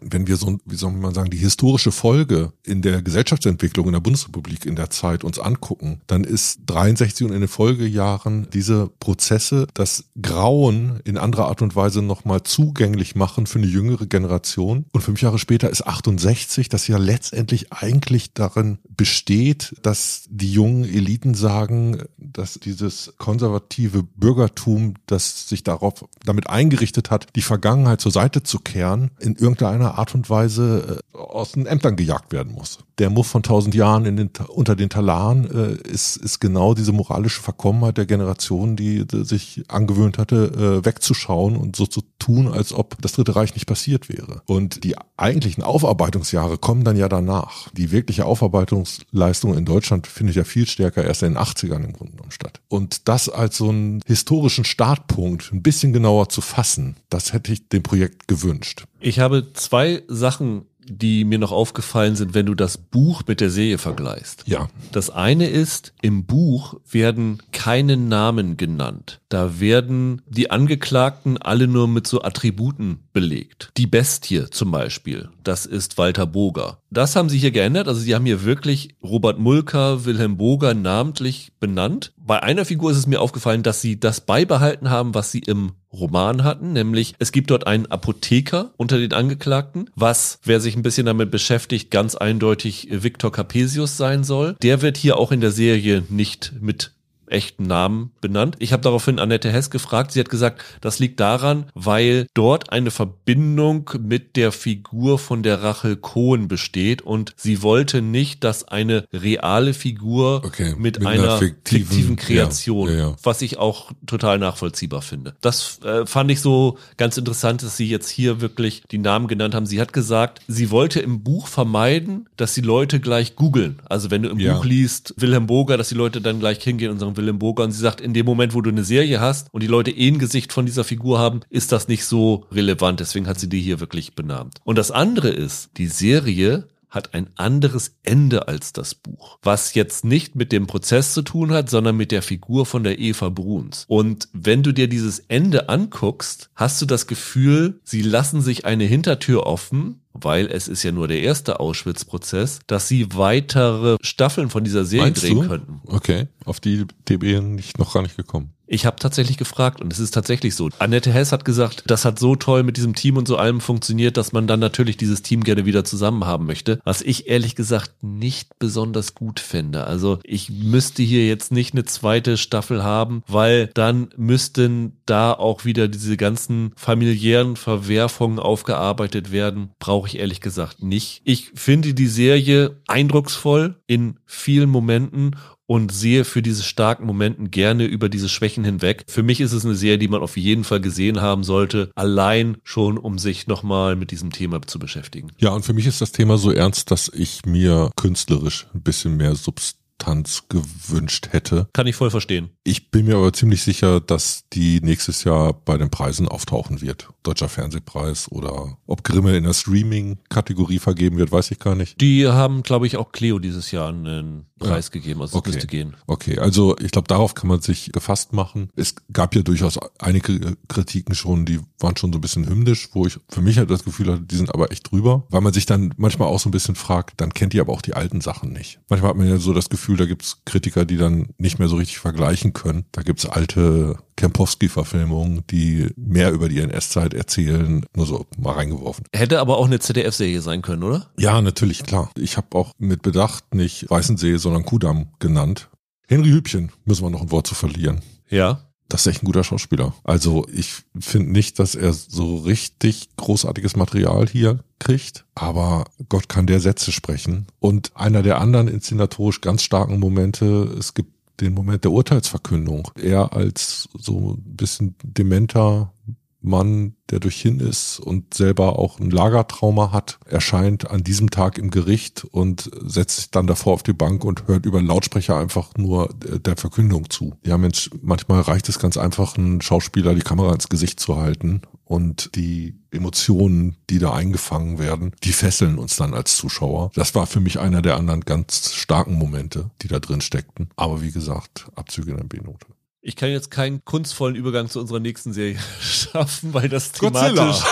wenn wir so, wie soll man sagen, die historische Folge in der Gesellschaftsentwicklung in der Bundesrepublik in der Zeit uns angucken, dann ist 63 und in den Folgejahren diese Prozesse das Grauen in anderer Art und Weise nochmal zugänglich machen für eine jüngere Generation. Und fünf Jahre später ist 68, das ja letztendlich eigentlich darin besteht, dass die jungen Eliten sagen, dass dieses konservative Bürgertum, das sich darauf, damit eingerichtet hat, die Vergangenheit zur Seite zu kehren, in irgendeiner Art und Weise äh, aus den Ämtern gejagt werden muss. Der Muff von tausend Jahren in den, unter den Talaren äh, ist, ist genau diese moralische Verkommenheit der Generation, die, die sich angewöhnt hatte, äh, wegzuschauen und so zu tun, als ob das Dritte Reich nicht passiert wäre. Und die eigentlichen Aufarbeitungsjahre kommen dann ja danach. Die wirkliche Aufarbeitungsleistung in Deutschland findet ja viel stärker erst in den 80ern im Grunde genommen statt. Und das als so einen historischen Startpunkt ein bisschen genauer zu fassen, das hätte ich dem Projekt gewünscht. Ich habe zwei Sachen die mir noch aufgefallen sind, wenn du das Buch mit der Serie vergleichst. Ja. Das eine ist, im Buch werden keine Namen genannt. Da werden die Angeklagten alle nur mit so Attributen belegt. Die Bestie zum Beispiel, das ist Walter Boger. Das haben sie hier geändert. Also sie haben hier wirklich Robert Mulker, Wilhelm Boger namentlich benannt. Bei einer Figur ist es mir aufgefallen, dass sie das beibehalten haben, was sie im Roman hatten, nämlich es gibt dort einen Apotheker unter den Angeklagten, was, wer sich ein bisschen damit beschäftigt, ganz eindeutig Victor Capesius sein soll. Der wird hier auch in der Serie nicht mit echten Namen benannt. Ich habe daraufhin Annette Hess gefragt. Sie hat gesagt, das liegt daran, weil dort eine Verbindung mit der Figur von der Rachel Cohen besteht und sie wollte nicht, dass eine reale Figur okay, mit, mit, einer, einer fiktiven, fiktiven, Kreation, ja, ja, ja. was ich auch total nachvollziehbar finde. Das äh, fand ich so ganz interessant, dass sie jetzt hier wirklich die Namen genannt haben. Sie hat gesagt, sie wollte im Buch vermeiden, dass die Leute gleich googeln. Also wenn du im Buch liest Wilhelm Boger, dass die Leute dann gleich hingehen und sagen, Willem und sie sagt, in dem Moment, wo du eine Serie hast und die Leute eh ein Gesicht von dieser Figur haben, ist das nicht so relevant. Deswegen hat sie die hier wirklich benannt. Und das andere ist, die Serie hat ein anderes Ende als das Buch, was jetzt nicht mit dem Prozess zu tun hat, sondern mit der Figur von der Eva Bruns. Und wenn du dir dieses Ende anguckst, hast du das Gefühl, sie lassen sich eine Hintertür offen, weil es ist ja nur der erste Auschwitz-Prozess, dass sie weitere Staffeln von dieser Serie Meinst drehen du? könnten. Okay, auf die DB nicht noch gar nicht gekommen. Ich habe tatsächlich gefragt und es ist tatsächlich so. Annette Hess hat gesagt, das hat so toll mit diesem Team und so allem funktioniert, dass man dann natürlich dieses Team gerne wieder zusammen haben möchte. Was ich ehrlich gesagt nicht besonders gut finde. Also ich müsste hier jetzt nicht eine zweite Staffel haben, weil dann müssten da auch wieder diese ganzen familiären Verwerfungen aufgearbeitet werden. Brauche ich ehrlich gesagt nicht. Ich finde die Serie eindrucksvoll in vielen Momenten und sehe für diese starken Momenten gerne über diese Schwächen hinweg. Für mich ist es eine Serie, die man auf jeden Fall gesehen haben sollte, allein schon, um sich nochmal mit diesem Thema zu beschäftigen. Ja, und für mich ist das Thema so ernst, dass ich mir künstlerisch ein bisschen mehr Substanz Abstands gewünscht hätte. Kann ich voll verstehen. Ich bin mir aber ziemlich sicher, dass die nächstes Jahr bei den Preisen auftauchen wird. Deutscher Fernsehpreis oder ob Grimme in der Streaming-Kategorie vergeben wird, weiß ich gar nicht. Die haben, glaube ich, auch Cleo dieses Jahr einen Preis ja. gegeben, also okay. müsste gehen. Okay, also ich glaube, darauf kann man sich gefasst machen. Es gab ja durchaus einige Kritiken schon, die waren schon so ein bisschen hymnisch, wo ich für mich halt das Gefühl hatte, die sind aber echt drüber, weil man sich dann manchmal auch so ein bisschen fragt, dann kennt ihr aber auch die alten Sachen nicht. Manchmal hat man ja so das Gefühl, da gibt's Kritiker, die dann nicht mehr so richtig vergleichen können. Da gibt's alte Kempowski-Verfilmungen, die mehr über die NS-Zeit erzählen, nur so mal reingeworfen. Hätte aber auch eine ZDF-Serie sein können, oder? Ja, natürlich, klar. Ich habe auch mit Bedacht nicht Weißensee, sondern Kudamm genannt. Henry Hübchen müssen wir noch ein Wort zu verlieren. Ja. Das ist echt ein guter Schauspieler. Also ich finde nicht, dass er so richtig großartiges Material hier kriegt, aber Gott kann der Sätze sprechen. Und einer der anderen inszenatorisch ganz starken Momente, es gibt den Moment der Urteilsverkündung. Er als so ein bisschen dementer Mann, der durch hin ist und selber auch ein Lagertrauma hat, erscheint an diesem Tag im Gericht und setzt sich dann davor auf die Bank und hört über Lautsprecher einfach nur der Verkündung zu. Ja, Mensch, manchmal reicht es ganz einfach, einen Schauspieler die Kamera ins Gesicht zu halten und die Emotionen, die da eingefangen werden, die fesseln uns dann als Zuschauer. Das war für mich einer der anderen ganz starken Momente, die da drin steckten. Aber wie gesagt, Abzüge in der B-Note. Ich kann jetzt keinen kunstvollen Übergang zu unserer nächsten Serie *laughs* schaffen, weil das thematisch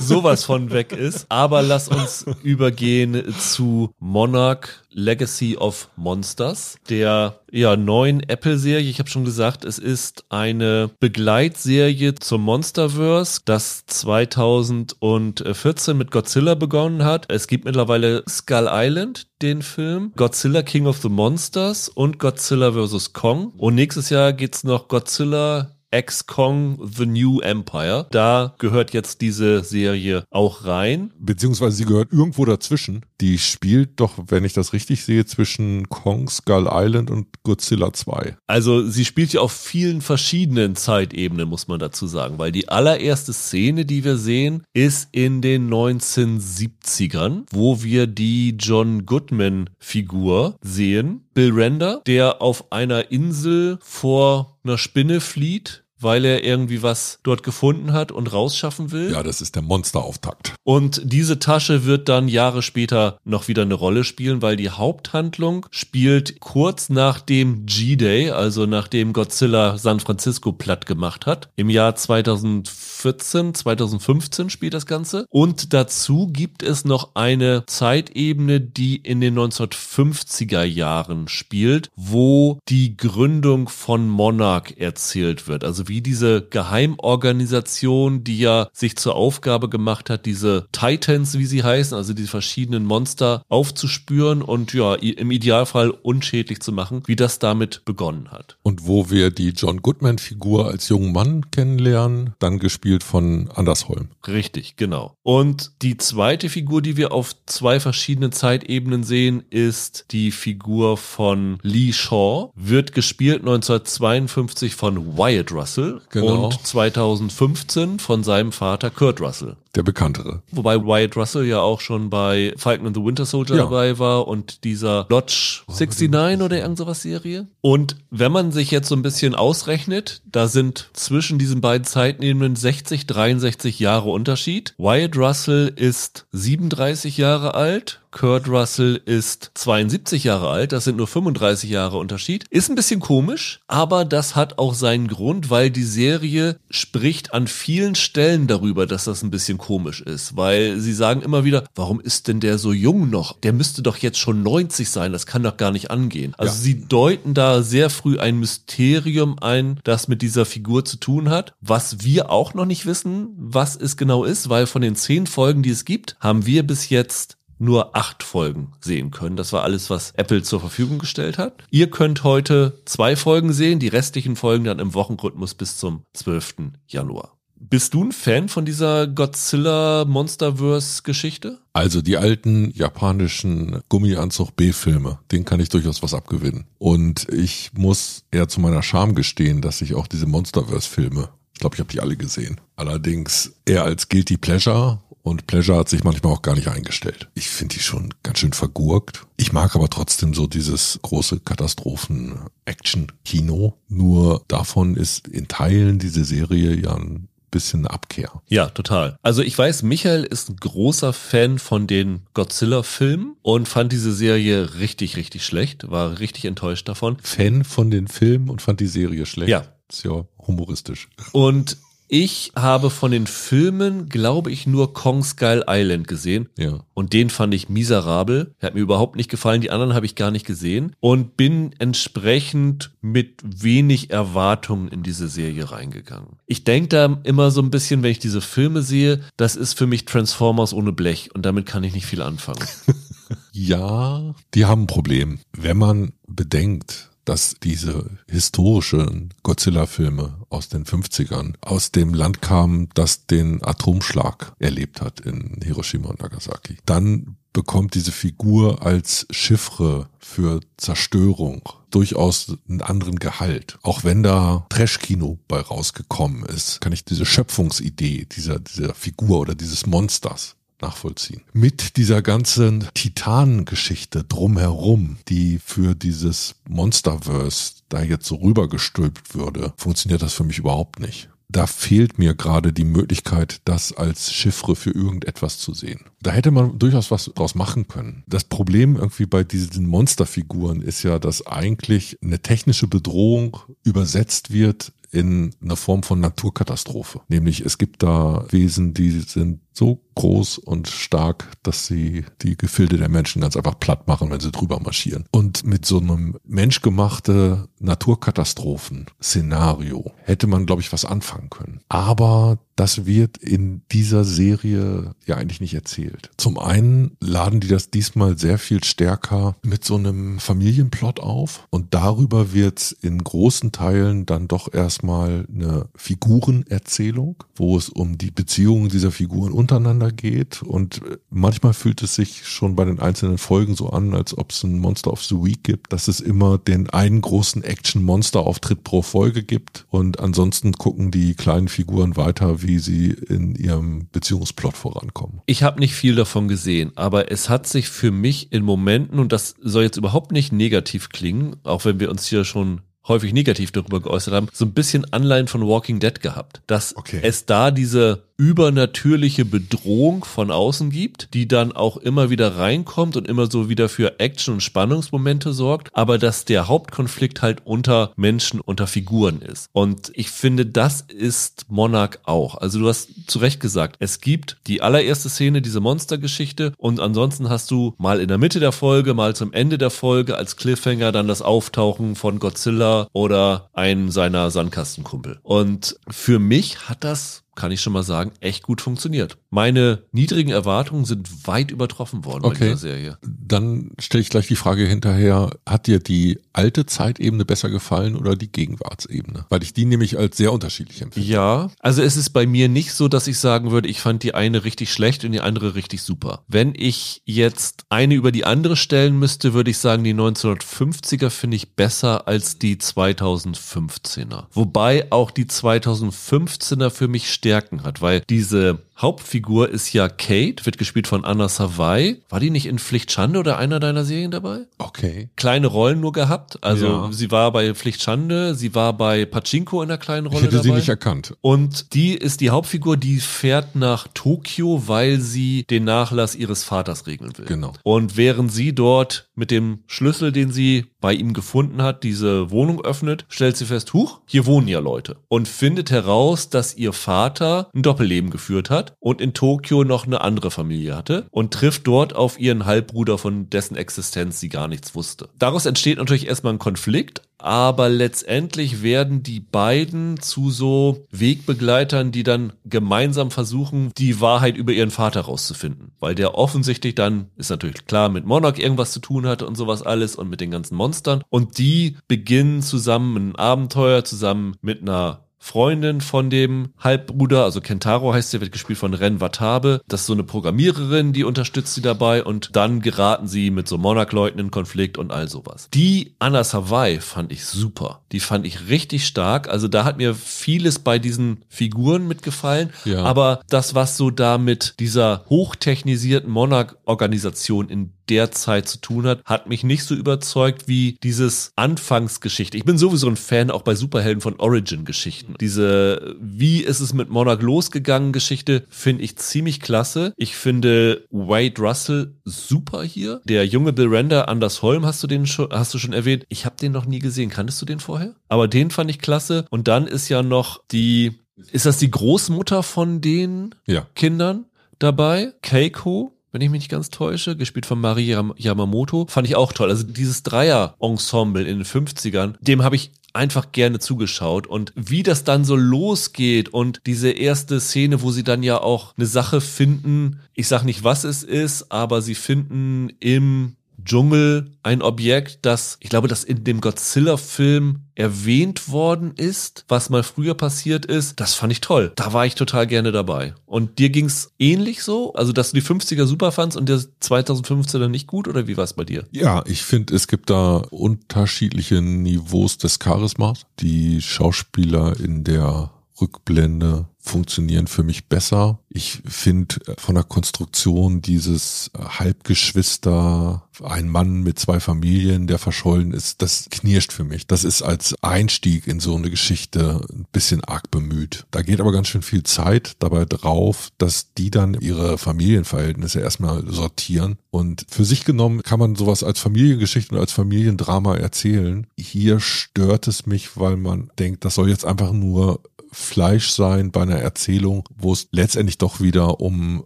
sowas von weg ist. Aber lass uns übergehen zu Monarch Legacy of Monsters, der ja neuen Apple-Serie. Ich habe schon gesagt, es ist eine Begleitserie zum Monsterverse, das 2014 mit Godzilla begonnen hat. Es gibt mittlerweile Skull Island, den Film, Godzilla King of the Monsters und Godzilla vs. Kong. Und nächstes Jahr geht's noch Godzilla X-Kong The New Empire. Da gehört jetzt diese Serie auch rein. Beziehungsweise sie gehört irgendwo dazwischen. Die spielt doch, wenn ich das richtig sehe, zwischen Kong, Skull Island und Godzilla 2. Also sie spielt ja auf vielen verschiedenen Zeitebenen, muss man dazu sagen, weil die allererste Szene, die wir sehen, ist in den 1970ern, wo wir die John Goodman Figur sehen. Bill Render, der auf einer Insel vor einer Spinne flieht weil er irgendwie was dort gefunden hat und rausschaffen will. Ja, das ist der Monsterauftakt. Und diese Tasche wird dann Jahre später noch wieder eine Rolle spielen, weil die Haupthandlung spielt kurz nach dem G-Day, also nachdem Godzilla San Francisco platt gemacht hat. Im Jahr 2014, 2015 spielt das Ganze. Und dazu gibt es noch eine Zeitebene, die in den 1950er Jahren spielt, wo die Gründung von Monarch erzählt wird. Also wie diese Geheimorganisation, die ja sich zur Aufgabe gemacht hat, diese Titans, wie sie heißen, also die verschiedenen Monster aufzuspüren und ja, im Idealfall unschädlich zu machen, wie das damit begonnen hat. Und wo wir die John Goodman-Figur als jungen Mann kennenlernen, dann gespielt von Andersholm. Richtig, genau. Und die zweite Figur, die wir auf zwei verschiedenen Zeitebenen sehen, ist die Figur von Lee Shaw, wird gespielt 1952 von Wyatt Russell. Russell genau. und 2015 von seinem Vater Kurt Russell. Der bekanntere. Wobei Wyatt Russell ja auch schon bei Falcon and the Winter Soldier ja. dabei war und dieser Lodge 69 oder irgend sowas Serie. Und wenn man sich jetzt so ein bisschen ausrechnet, da sind zwischen diesen beiden Zeitnehmen 60, 63 Jahre Unterschied. Wyatt Russell ist 37 Jahre alt, Kurt Russell ist 72 Jahre alt, das sind nur 35 Jahre Unterschied. Ist ein bisschen komisch, aber das hat auch seinen Grund, weil die Serie spricht an vielen Stellen darüber, dass das ein bisschen komisch ist, weil sie sagen immer wieder, warum ist denn der so jung noch? Der müsste doch jetzt schon 90 sein, das kann doch gar nicht angehen. Also ja. sie deuten da sehr früh ein Mysterium ein, das mit dieser Figur zu tun hat, was wir auch noch nicht wissen, was es genau ist, weil von den zehn Folgen, die es gibt, haben wir bis jetzt nur acht Folgen sehen können. Das war alles, was Apple zur Verfügung gestellt hat. Ihr könnt heute zwei Folgen sehen, die restlichen Folgen dann im Wochenrhythmus bis zum 12. Januar. Bist du ein Fan von dieser Godzilla Monsterverse Geschichte? Also die alten japanischen Gummianzug B-Filme, den kann ich durchaus was abgewinnen. Und ich muss eher zu meiner Scham gestehen, dass ich auch diese Monsterverse Filme, ich glaube, ich habe die alle gesehen. Allerdings eher als Guilty Pleasure Und Pleasure hat sich manchmal auch gar nicht eingestellt. Ich finde die schon ganz schön vergurkt. Ich mag aber trotzdem so dieses große Katastrophen-Action-Kino. Nur davon ist in Teilen diese Serie ja ein bisschen Abkehr. Ja, total. Also ich weiß, Michael ist ein großer Fan von den Godzilla-Filmen und fand diese Serie richtig, richtig schlecht, war richtig enttäuscht davon. Fan von den Filmen und fand die Serie schlecht. Ja. Ist ja humoristisch. Und ich habe von den Filmen, glaube ich, nur Kong Skull Island gesehen. Ja. Und den fand ich miserabel. Hat mir überhaupt nicht gefallen. Die anderen habe ich gar nicht gesehen. Und bin entsprechend mit wenig Erwartungen in diese Serie reingegangen. Ich denke da immer so ein bisschen, wenn ich diese Filme sehe, das ist für mich Transformers ohne Blech. Und damit kann ich nicht viel anfangen. *laughs* ja, die haben ein Problem. Wenn man bedenkt, dass diese historischen Godzilla-Filme aus den 50ern aus dem Land kamen, das den Atomschlag erlebt hat in Hiroshima und Nagasaki. Dann bekommt diese Figur als Chiffre für Zerstörung durchaus einen anderen Gehalt. Auch wenn da Trash-Kino bei rausgekommen ist, kann ich diese Schöpfungsidee dieser, dieser Figur oder dieses Monsters nachvollziehen. Mit dieser ganzen Titanengeschichte drumherum, die für dieses Monsterverse da jetzt so rübergestülpt würde, funktioniert das für mich überhaupt nicht. Da fehlt mir gerade die Möglichkeit, das als Chiffre für irgendetwas zu sehen. Da hätte man durchaus was draus machen können. Das Problem irgendwie bei diesen Monsterfiguren ist ja, dass eigentlich eine technische Bedrohung übersetzt wird in eine Form von Naturkatastrophe. Nämlich es gibt da Wesen, die sind so groß und stark, dass sie die Gefilde der Menschen ganz einfach platt machen, wenn sie drüber marschieren. Und mit so einem menschgemachte Naturkatastrophen-Szenario hätte man, glaube ich, was anfangen können. Aber das wird in dieser Serie ja eigentlich nicht erzählt. Zum einen laden die das diesmal sehr viel stärker mit so einem Familienplot auf und darüber wird in großen Teilen dann doch erstmal eine Figurenerzählung, wo es um die Beziehungen dieser Figuren untereinander geht und manchmal fühlt es sich schon bei den einzelnen Folgen so an, als ob es ein Monster of the Week gibt, dass es immer den einen großen Action-Monster-Auftritt pro Folge gibt und ansonsten gucken die kleinen Figuren weiter, wie sie in ihrem Beziehungsplot vorankommen. Ich habe nicht viel davon gesehen, aber es hat sich für mich in Momenten, und das soll jetzt überhaupt nicht negativ klingen, auch wenn wir uns hier schon häufig negativ darüber geäußert haben, so ein bisschen Anleihen von Walking Dead gehabt, dass Okay. es da diese übernatürliche Bedrohung von außen gibt, die dann auch immer wieder reinkommt und immer so wieder für Action- und Spannungsmomente sorgt, aber dass der Hauptkonflikt halt unter Menschen, unter Figuren ist. Und ich finde, das ist Monarch auch. Also du hast zu Recht gesagt, es gibt die allererste Szene, diese Monstergeschichte und ansonsten hast du mal in der Mitte der Folge, mal zum Ende der Folge als Cliffhanger dann das Auftauchen von Godzilla oder einem seiner Sandkastenkumpel. Und für mich hat das kann ich schon mal sagen, echt gut funktioniert. Meine niedrigen Erwartungen sind weit übertroffen worden bei Okay. dieser Serie. Dann stelle ich gleich die Frage hinterher, hat dir die alte Zeitebene besser gefallen oder die Gegenwartsebene? Weil ich die nämlich als sehr unterschiedlich empfinde. Ja, also es ist bei mir nicht so, dass ich sagen würde, ich fand die eine richtig schlecht und die andere richtig super. Wenn ich jetzt eine über die andere stellen müsste, würde ich sagen, die 1950er finde ich besser als die 2015er. Wobei auch die 2015er für mich Stärken hat, weil diese Hauptfigur ist ja Kate, wird gespielt von Anna Savai. War die nicht in Pflicht Schande oder einer deiner Serien dabei? Okay. kleine Rollen nur gehabt. Also Ja. sie war bei Pflicht Schande, sie war bei Pachinko in einer kleinen Ich Rolle hätte sie dabei. nicht erkannt. und die ist die Hauptfigur, die fährt nach Tokio, weil sie den Nachlass ihres Vaters regeln will. Genau. Und während sie dort mit dem Schlüssel, den sie bei ihm gefunden hat, diese Wohnung öffnet, stellt sie fest, huch, hier wohnen ja Leute. Und findet heraus, dass ihr Vater ein Doppelleben geführt hat und in Tokio noch eine andere Familie hatte und trifft dort auf ihren Halbbruder, von dessen Existenz sie gar nichts wusste. Daraus entsteht natürlich erstmal ein Konflikt, aber letztendlich werden die beiden zu so Wegbegleitern, die dann gemeinsam versuchen, die Wahrheit über ihren Vater rauszufinden. Weil der offensichtlich dann, ist natürlich klar, mit Monarch irgendwas zu tun hat und sowas alles und mit den ganzen Monstern. Und die beginnen zusammen ein Abenteuer, zusammen mit einer Freundin von dem Halbbruder, also Kentaro heißt sie, wird gespielt von Ren Watabe. Das ist so eine Programmiererin, die unterstützt sie dabei und dann geraten sie mit so Monarch-Leuten in Konflikt und all sowas. Die Anna Savai fand ich super. Die fand ich richtig stark. Also da hat mir vieles bei diesen Figuren mitgefallen. Ja. Aber das, was so da mit dieser hochtechnisierten Monarch-Organisation in der Zeit zu tun hat, hat mich nicht so überzeugt wie dieses Anfangsgeschichte. Ich bin sowieso ein Fan auch bei Superhelden von Origin-Geschichten. Diese Wie ist es mit Monarch losgegangen Geschichte finde ich ziemlich klasse. Ich finde Wade Russell super hier. Der junge Bill Render, Anders Holm, hast du den schon, hast du schon erwähnt. Ich habe den noch nie gesehen. Kanntest du den vorher? Aber den fand ich klasse. Und dann ist ja noch die, ist das die Großmutter von den Ja. Kindern dabei? Keiko? Wenn ich mich nicht ganz täusche, gespielt von Mari Yam- Yamamoto, fand ich auch toll. Also dieses Dreier-Ensemble in den 50ern, dem habe ich einfach gerne zugeschaut und wie das dann so losgeht und diese erste Szene, wo sie dann ja auch eine Sache finden, ich sag nicht, was es ist, aber sie finden im Dschungel ein Objekt, das, ich glaube, das in dem Godzilla-Film erwähnt worden ist, was mal früher passiert ist, das fand ich toll. Da war ich total gerne dabei. Und dir ging's ähnlich so? Also, dass du die 50er super fandst und der 2015er nicht gut oder wie war's bei dir? Ja, ich finde, es gibt da unterschiedliche Niveaus des Charismas. Die Schauspieler in der Rückblende funktionieren für mich besser. Ich finde äh, von der Konstruktion dieses äh, Halbgeschwister, ein Mann mit zwei Familien, der verschollen ist, das knirscht für mich. Das ist als Einstieg in so eine Geschichte ein bisschen arg bemüht. Da geht aber ganz schön viel Zeit dabei drauf, dass die dann ihre Familienverhältnisse erstmal sortieren. Und für sich genommen kann man sowas als Familiengeschichte und als Familiendrama erzählen. Hier stört es mich, weil man denkt, das soll jetzt einfach nur Fleisch sein bei einer Erzählung, wo es letztendlich doch wieder um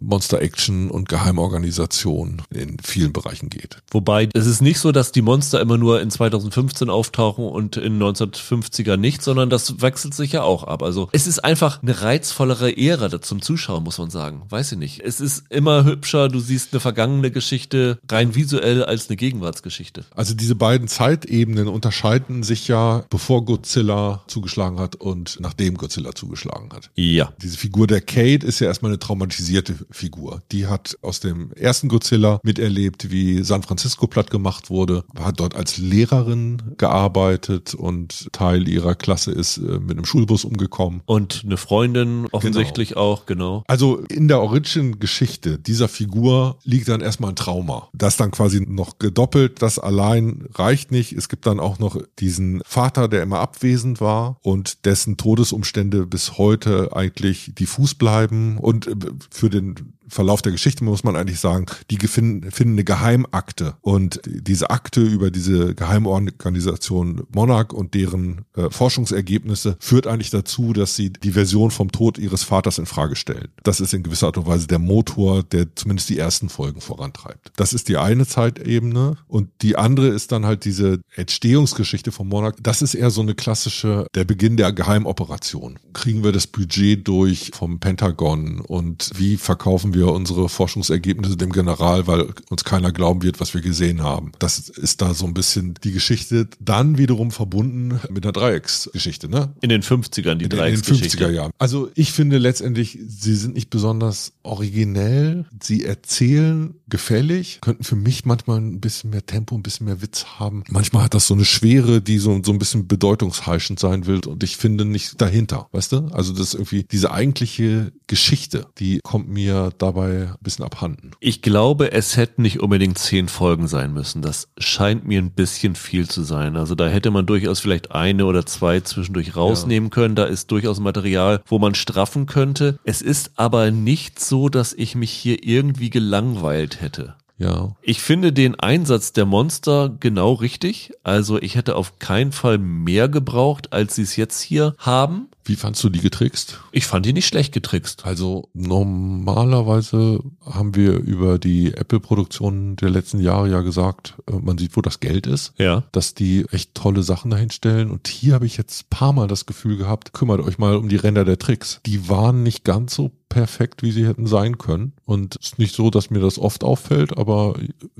Monster Action und Geheimorganisation in vielen Bereichen geht. Wobei, es ist nicht so, dass die Monster immer nur in 2015 auftauchen und in 1950er nicht, sondern das wechselt sich ja auch ab. Also es ist einfach eine reizvollere Ära da zum Zuschauer, muss man sagen. Weiß ich nicht. Es ist immer hübscher, du siehst eine vergangene Geschichte rein visuell als eine Gegenwartsgeschichte. Also diese beiden Zeitebenen unterscheiden sich ja, bevor Godzilla zugeschlagen hat und nachdem Godzilla zugeschlagen hat. Ja. Diese Figur der Kate ist ja erstmal eine traumatisierte Figur. Die hat aus dem ersten Godzilla miterlebt, wie San Francisco platt gemacht wurde, hat dort als Lehrerin gearbeitet und Teil ihrer Klasse ist äh, mit einem Schulbus umgekommen. Und eine Freundin offensichtlich auch, genau. Also in der Origin-Geschichte dieser Figur liegt dann erstmal ein Trauma. Das dann quasi noch gedoppelt, das allein reicht nicht. Es gibt dann auch noch diesen Vater, der immer abwesend war und dessen Todesumstände bis heute eigentlich diffus bleiben und äh, für den Verlauf der Geschichte muss man eigentlich sagen, die finden, eine Geheimakte und diese Akte über diese Geheimorganisation Monarch und deren äh, Forschungsergebnisse führt eigentlich dazu, dass sie die Version vom Tod ihres Vaters in Frage stellen. Das ist in gewisser Art und Weise der Motor, der zumindest die ersten Folgen vorantreibt. Das ist die eine Zeitebene und die andere ist dann halt diese Entstehungsgeschichte von Monarch. Das ist eher so eine klassische, der Beginn der Geheimoperation. Kriegen wir das Budget durch vom Pentagon und wie verkaufen wir unsere Forschungsergebnisse dem General, weil uns keiner glauben wird, was wir gesehen haben. Das ist da so ein bisschen die Geschichte, dann wiederum verbunden mit einer Dreiecksgeschichte, ne? In den 50ern, die in, in den Dreiecksgeschichte. 50er Jahren. Also ich finde letztendlich, sie sind nicht besonders originell. Sie erzählen gefällig, könnten für mich manchmal ein bisschen mehr Tempo, ein bisschen mehr Witz haben. Manchmal hat das so eine Schwere, die so, so ein bisschen bedeutungsheischend sein will und ich finde nicht dahinter, weißt du? Also das ist irgendwie diese eigentliche Geschichte, die kommt mir dabei ein bisschen abhanden. Ich glaube, es hätten nicht unbedingt zehn Folgen sein müssen. Das scheint mir ein bisschen viel zu sein. Also da hätte man durchaus vielleicht eine oder zwei zwischendurch rausnehmen können. Da ist durchaus Material, wo man straffen könnte. Es ist aber nicht so, dass ich mich hier irgendwie gelangweilt hätte. Ja. Ich finde den Einsatz der Monster genau richtig. Also ich hätte auf keinen Fall mehr gebraucht, als sie es jetzt hier haben. Wie fandst du die getrickst? Ich fand die nicht schlecht getrickst. Also normalerweise haben wir über die Apple-Produktionen der letzten Jahre ja gesagt, äh, man sieht, wo das Geld ist, Ja. dass die echt tolle Sachen dahin stellen. Und hier habe ich jetzt ein paar Mal das Gefühl gehabt, kümmert euch mal um die Ränder der Tricks. Die waren nicht ganz so perfekt, wie sie hätten sein können. Und es ist nicht so, dass mir das oft auffällt, aber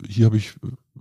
hier habe ich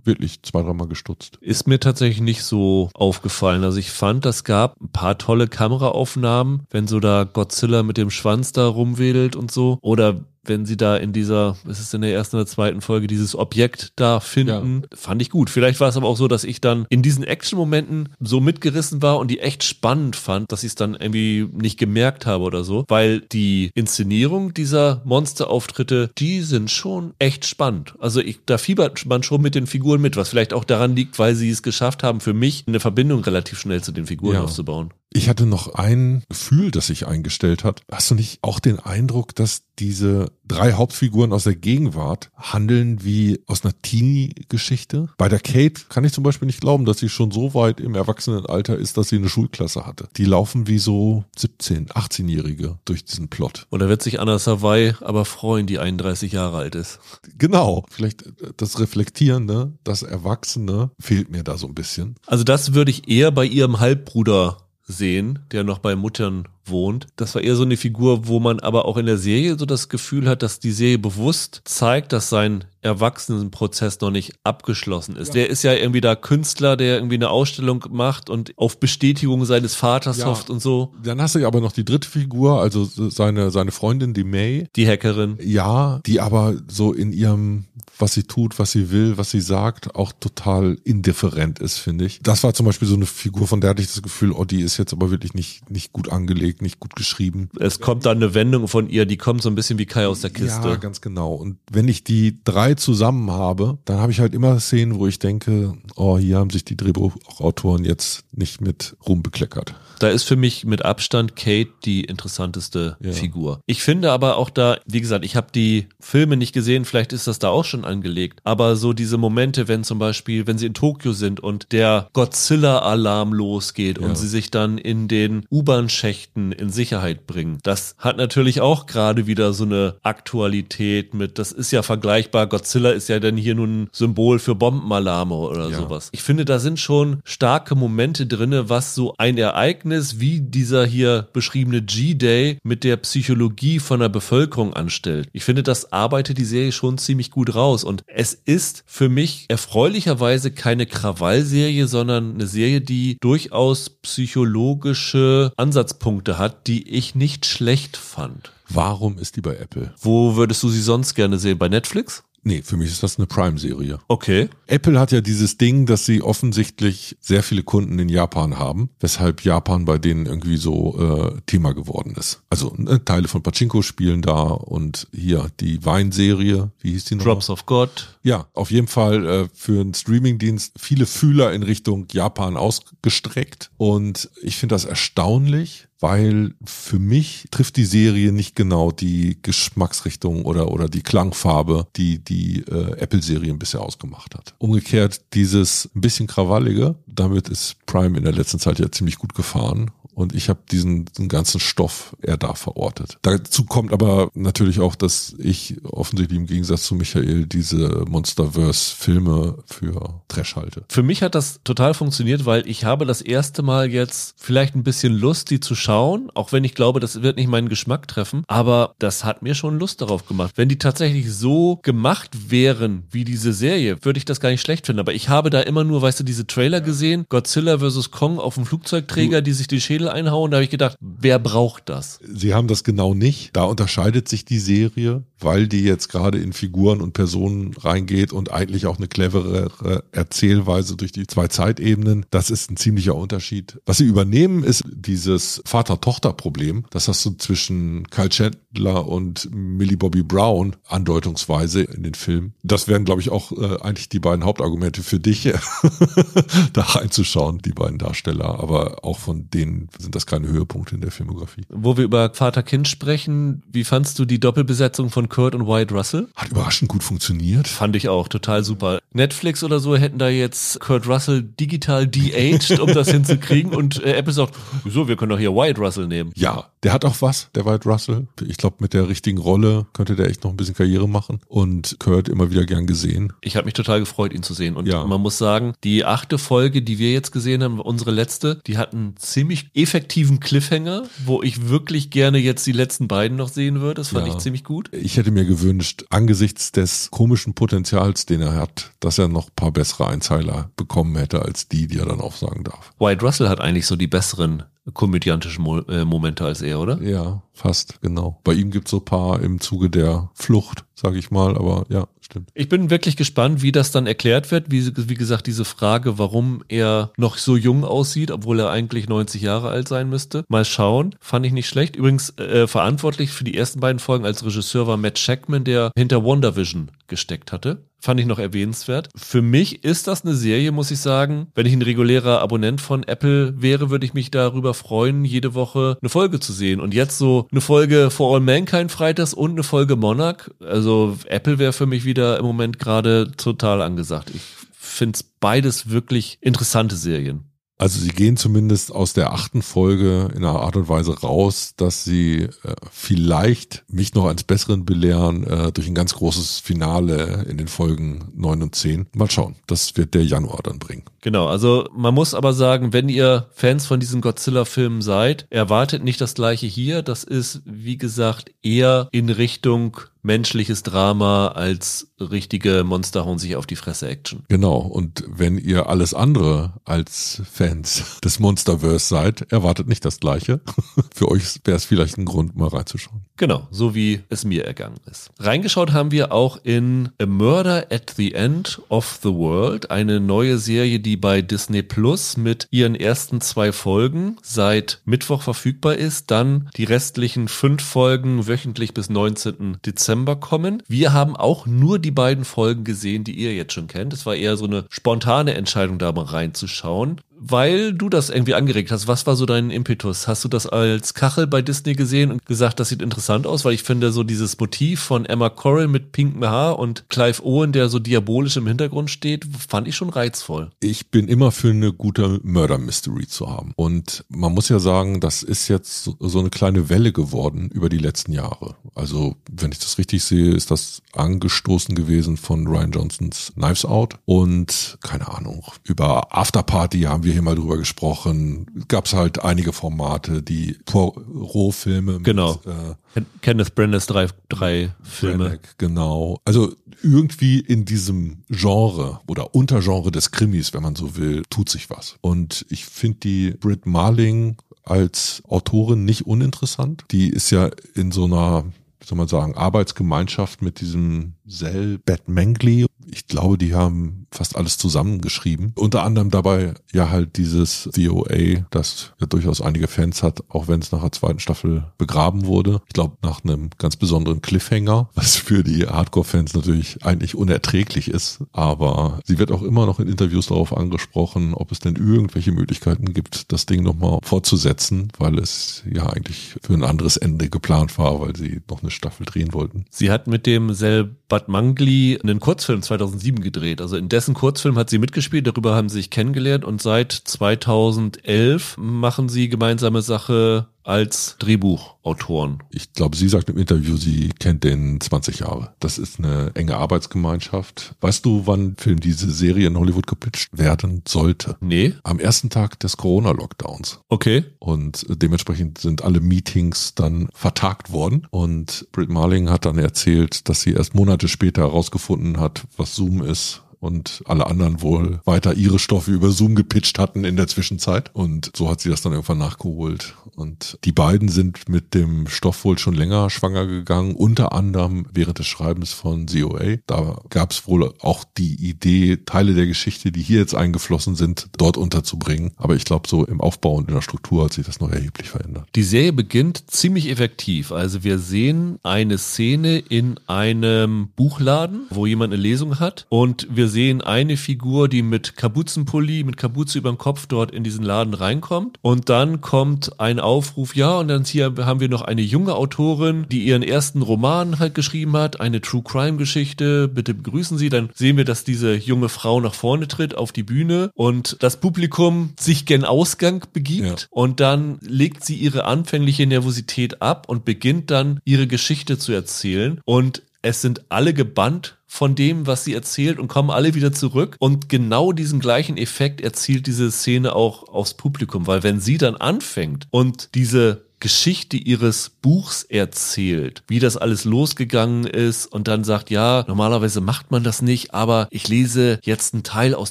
wirklich zwei, dreimal gestutzt. Ist mir tatsächlich nicht so aufgefallen. Also ich fand, das gab ein paar tolle Kameraaufnahmen, wenn so da Godzilla mit dem Schwanz da rumwedelt und so. Oder wenn sie da in dieser, es ist in der ersten oder zweiten Folge, dieses Objekt da finden, ja. fand ich gut. Vielleicht war es aber auch so, dass ich dann in diesen Action-Momenten so mitgerissen war und die echt spannend fand, dass ich es dann irgendwie nicht gemerkt habe oder so, weil die Inszenierung dieser Monsterauftritte, die sind schon echt spannend. Also ich, da fiebert man schon mit den Figuren mit, was vielleicht auch daran liegt, weil sie es geschafft haben, für mich eine Verbindung relativ schnell zu den Figuren ja. aufzubauen. Ich hatte noch ein Gefühl, das sich eingestellt hat. Hast du nicht auch den Eindruck, dass diese drei Hauptfiguren aus der Gegenwart handeln wie aus einer Teenie-Geschichte? Bei der Kate kann ich zum Beispiel nicht glauben, dass sie schon so weit im Erwachsenenalter ist, dass sie eine Schulklasse hatte. Die laufen wie so 17-, 18-Jährige durch diesen Plot. Und da wird sich Anna Savai aber freuen, die 31 Jahre alt ist. Genau. Vielleicht das Reflektierende, das Erwachsene fehlt mir da so ein bisschen. Also das würde ich eher bei ihrem Halbbruder sehen, der noch bei Muttern wohnt. Das war eher so eine Figur, wo man aber auch in der Serie so das Gefühl hat, dass die Serie bewusst zeigt, dass sein Erwachsenenprozess noch nicht abgeschlossen ist. Ja. Der ist ja irgendwie da Künstler, der irgendwie eine Ausstellung macht und auf Bestätigung seines Vaters ja. hofft und so. Dann hast du ja aber noch die dritte Figur, also seine, seine Freundin, die May. Die Hackerin. Ja, die aber so in ihrem, was sie tut, was sie will, was sie sagt, auch total indifferent ist, finde ich. Das war zum Beispiel so eine Figur, von der hatte ich das Gefühl, oh, die ist jetzt aber wirklich nicht, nicht gut angelegt, nicht gut geschrieben. Es kommt dann eine Wendung von ihr, die kommt so ein bisschen wie Kai aus der Kiste. Ja, ganz genau. Und wenn ich die drei zusammen habe, dann habe ich halt immer Szenen, wo ich denke, oh, hier haben sich die Drehbuchautoren jetzt nicht mit Ruhm bekleckert. Da ist für mich mit Abstand Kate die interessanteste ja. Figur. Ich finde aber auch da, wie gesagt, ich habe die Filme nicht gesehen, vielleicht ist das da auch schon angelegt, aber so diese Momente, wenn zum Beispiel, wenn sie in Tokio sind und der Godzilla-Alarm losgeht ja. und sie sich dann in den U-Bahn-Schächten in Sicherheit bringen, das hat natürlich auch gerade wieder so eine Aktualität mit, das ist ja vergleichbar, Godzilla ist ja dann hier nun ein Symbol für Bombenalarme oder ja. sowas. Ich finde, da sind schon starke Momente drinne, was so ein Ereignis wie dieser hier beschriebene G-Day mit der Psychologie von der Bevölkerung anstellt. Ich finde, das arbeitet die Serie schon ziemlich gut raus und es ist für mich erfreulicherweise keine Krawallserie, sondern eine Serie, die durchaus psychologische Ansatzpunkte hat, die ich nicht schlecht fand. Warum ist die bei Apple? Wo würdest du sie sonst gerne sehen? Bei Netflix? Nee, für mich ist das eine Prime-Serie. Okay. Apple hat ja dieses Ding, dass sie offensichtlich sehr viele Kunden in Japan haben, weshalb Japan bei denen irgendwie so äh, Thema geworden ist. Also ne, Teile von Pachinko spielen da und hier die Weinserie, wie hieß die noch? Drops of God. Ja, auf jeden Fall äh, für einen Streamingdienst viele Fühler in Richtung Japan ausgestreckt und ich finde das erstaunlich, weil für mich trifft die Serie nicht genau die Geschmacksrichtung oder, oder die Klangfarbe, die die äh, Apple-Serien bisher ausgemacht hat. Umgekehrt dieses ein bisschen krawallige, damit ist Prime in der letzten Zeit ja ziemlich gut gefahren und ich habe diesen, diesen ganzen Stoff eher da verortet. Dazu kommt aber natürlich auch, dass ich offensichtlich im Gegensatz zu Michael diese Monsterverse-Filme für Trash halte. Für mich hat das total funktioniert, weil ich habe das erste Mal jetzt vielleicht ein bisschen Lust, die zu schauen, auch wenn ich glaube, das wird nicht meinen Geschmack treffen, aber das hat mir schon Lust darauf gemacht. Wenn die tatsächlich so gemacht wären wie diese Serie, würde ich das gar nicht schlecht finden, aber ich habe da immer nur, weißt du, diese Trailer gesehen, Godzilla vs. Kong auf dem Flugzeugträger, die sich die Schädel einhauen. Da habe ich gedacht, wer braucht das? Sie haben das genau nicht. Da unterscheidet sich die Serie, weil die jetzt gerade in Figuren und Personen reingeht und eigentlich auch eine cleverere Erzählweise durch die zwei Zeitebenen. Das ist ein ziemlicher Unterschied. Was sie übernehmen, ist dieses Vater-Tochter-Problem. Das hast du zwischen Kyle Chandler und Millie Bobby Brown andeutungsweise in den Filmen. Das wären, glaube ich, auch äh, eigentlich die beiden Hauptargumente für dich, *laughs* da reinzuschauen, die beiden Darsteller. Aber auch von denen sind das keine Höhepunkte in der Filmografie. Wo wir über Vater-Kind sprechen, wie fandst du die Doppelbesetzung von Kurt und Wyatt Russell? Hat überraschend gut funktioniert. Fand ich auch, total super. Netflix oder so hätten da jetzt Kurt Russell digital de-aged, um das *laughs* hinzukriegen und äh, Apple sagt, wieso, wir können doch hier Wyatt Russell nehmen. Ja, Der hat auch was, der White Russell. Ich glaube, mit der richtigen Rolle könnte der echt noch ein bisschen Karriere machen und Kurt immer wieder gern gesehen. Ich habe mich total gefreut, ihn zu sehen. Und Ja. man muss sagen, die achte Folge, die wir jetzt gesehen haben, unsere letzte, die hat einen ziemlich effektiven Cliffhanger, wo ich wirklich gerne jetzt die letzten beiden noch sehen würde. Das fand Ja. ich ziemlich gut. Ich hätte mir gewünscht, angesichts des komischen Potenzials, den er hat, dass er noch ein paar bessere Einzeiler bekommen hätte als die, die er dann aufsagen darf. White Russell hat eigentlich so die besseren komödiantischen Mo äh, Momente als er, oder? Ja, fast, genau. Bei ihm gibt's so ein paar im Zuge der Flucht, sage ich mal, aber ja, stimmt. Ich bin wirklich gespannt, wie das dann erklärt wird. Wie, wie gesagt, diese Frage, warum er noch so jung aussieht, obwohl er eigentlich 90 Jahre alt sein müsste. Mal schauen. Fand ich nicht schlecht. Übrigens, äh, verantwortlich für die ersten beiden Folgen als Regisseur war Matt Shackman, der hinter WandaVision gesteckt hatte. Fand ich noch erwähnenswert. Für mich ist das eine Serie, muss ich sagen. Wenn ich ein regulärer Abonnent von Apple wäre, würde ich mich darüber freuen, jede Woche eine Folge zu sehen. Und jetzt so eine Folge For All Mankind freitags und eine Folge Monarch. Also Apple wäre für mich wieder im Moment gerade total angesagt. Ich finde es beides wirklich interessante Serien. Also sie gehen zumindest aus der achten Folge in einer Art und Weise raus, dass sie äh, vielleicht mich noch als Besseren belehren äh, durch ein ganz großes Finale in den Folgen 9 und 10. Mal schauen, das wird der Januar dann bringen. Genau, also man muss aber sagen, wenn ihr Fans von diesen Godzilla-Filmen seid, erwartet nicht das gleiche hier. Das ist, wie gesagt, eher in Richtung menschliches Drama als richtige Monster hauen sich auf die Fresse Action. Genau, und wenn ihr alles andere als Fans des Monsterverse seid, erwartet nicht das Gleiche. *laughs* Für euch wäre es vielleicht ein Grund, mal reinzuschauen. Genau, so wie es mir ergangen ist. Reingeschaut haben wir auch in A Murder at the End of the World, eine neue Serie, die bei Disney Plus mit ihren ersten zwei Folgen seit Mittwoch verfügbar ist, dann die restlichen fünf Folgen wöchentlich bis 19. Dezember kommen. Wir haben auch nur die beiden Folgen gesehen, die ihr jetzt schon kennt. Es war eher so eine spontane Entscheidung, da mal reinzuschauen. Weil du das irgendwie angeregt hast, was war so dein Impetus? Hast du das als Kachel bei Disney gesehen und gesagt, das sieht interessant aus? Weil ich finde, so dieses Motiv von Emma Corrin mit pinkem Haar und Clive Owen, der so diabolisch im Hintergrund steht, fand ich schon reizvoll. Ich bin immer für eine gute Murder Mystery zu haben. Und man muss ja sagen, das ist jetzt so eine kleine Welle geworden über die letzten Jahre. Also, wenn ich das richtig sehe, ist das angestoßen gewesen von Ryan Johnsons Knives Out. Und keine Ahnung, über Afterparty haben wir hier mal drüber gesprochen. Gab es halt einige Formate, die Poirot-Filme mit, Genau. äh, Ken- Kenneth Branaghs drei, drei Filme. Branagh, genau. Also irgendwie in diesem Genre oder Untergenre des Krimis, wenn man so will, tut sich was. Und ich finde die Britt Marling als Autorin nicht uninteressant. Die ist ja in so einer, wie soll man sagen, Arbeitsgemeinschaft mit diesem Zell Batmangley. Ich glaube, die haben fast alles zusammengeschrieben. Unter anderem dabei ja halt dieses VOA, das ja durchaus einige Fans hat, auch wenn es nach der zweiten Staffel begraben wurde. Ich glaube, nach einem ganz besonderen Cliffhanger, *laughs* was für die Hardcore-Fans natürlich eigentlich unerträglich ist. Aber sie wird auch immer noch in Interviews darauf angesprochen, ob es denn irgendwelche Möglichkeiten gibt, das Ding nochmal fortzusetzen, weil es ja eigentlich für ein anderes Ende geplant war, weil sie noch eine Staffel drehen wollten. Sie hat mit dem Sel Bud Mangli einen Kurzfilm 2007 gedreht. Also in dessen Kurzfilm hat sie mitgespielt, darüber haben sie sich kennengelernt und seit 2011 machen sie gemeinsame Sache als Drehbuchautoren. Ich glaube, sie sagt im Interview, sie kennt den 20 Jahre. Das ist eine enge Arbeitsgemeinschaft. Weißt du, wann Film diese Serie in Hollywood gepitcht werden sollte? Nee? Am ersten Tag des Corona-Lockdowns. Okay. Und dementsprechend sind alle Meetings dann vertagt worden. Und Britt Marling hat dann erzählt, dass sie erst Monate später herausgefunden hat, was Zoom ist. Und alle anderen wohl weiter ihre Stoffe über Zoom gepitcht hatten in der Zwischenzeit. Und so hat sie das dann irgendwann nachgeholt. Und die beiden sind mit dem Stoff wohl schon länger schwanger gegangen, unter anderem während des Schreibens von ZOA. Da gab es wohl auch die Idee, Teile der Geschichte, die hier jetzt eingeflossen sind, dort unterzubringen. Aber ich glaube, so im Aufbau und in der Struktur hat sich das noch erheblich verändert. Die Serie beginnt ziemlich effektiv. Also wir sehen eine Szene in einem Buchladen, wo jemand eine Lesung hat und wir sehen eine Figur, die mit Kapuzenpulli, mit Kapuze über dem Kopf dort in diesen Laden reinkommt. Und dann kommt ein Aufruf, ja, und dann hier haben wir noch eine junge Autorin, die ihren ersten Roman halt geschrieben hat, eine True Crime Geschichte. Bitte begrüßen Sie. Dann sehen wir, dass diese junge Frau nach vorne tritt auf die Bühne und das Publikum sich gen Ausgang begibt. Ja. Und dann legt sie ihre anfängliche Nervosität ab und beginnt dann ihre Geschichte zu erzählen. Und es sind alle gebannt von dem, was sie erzählt und kommen alle wieder zurück. Und genau diesen gleichen Effekt erzielt diese Szene auch aufs Publikum, weil wenn sie dann anfängt und diese Geschichte ihres Buchs erzählt, wie das alles losgegangen ist und dann sagt, ja, normalerweise macht man das nicht, aber ich lese jetzt einen Teil aus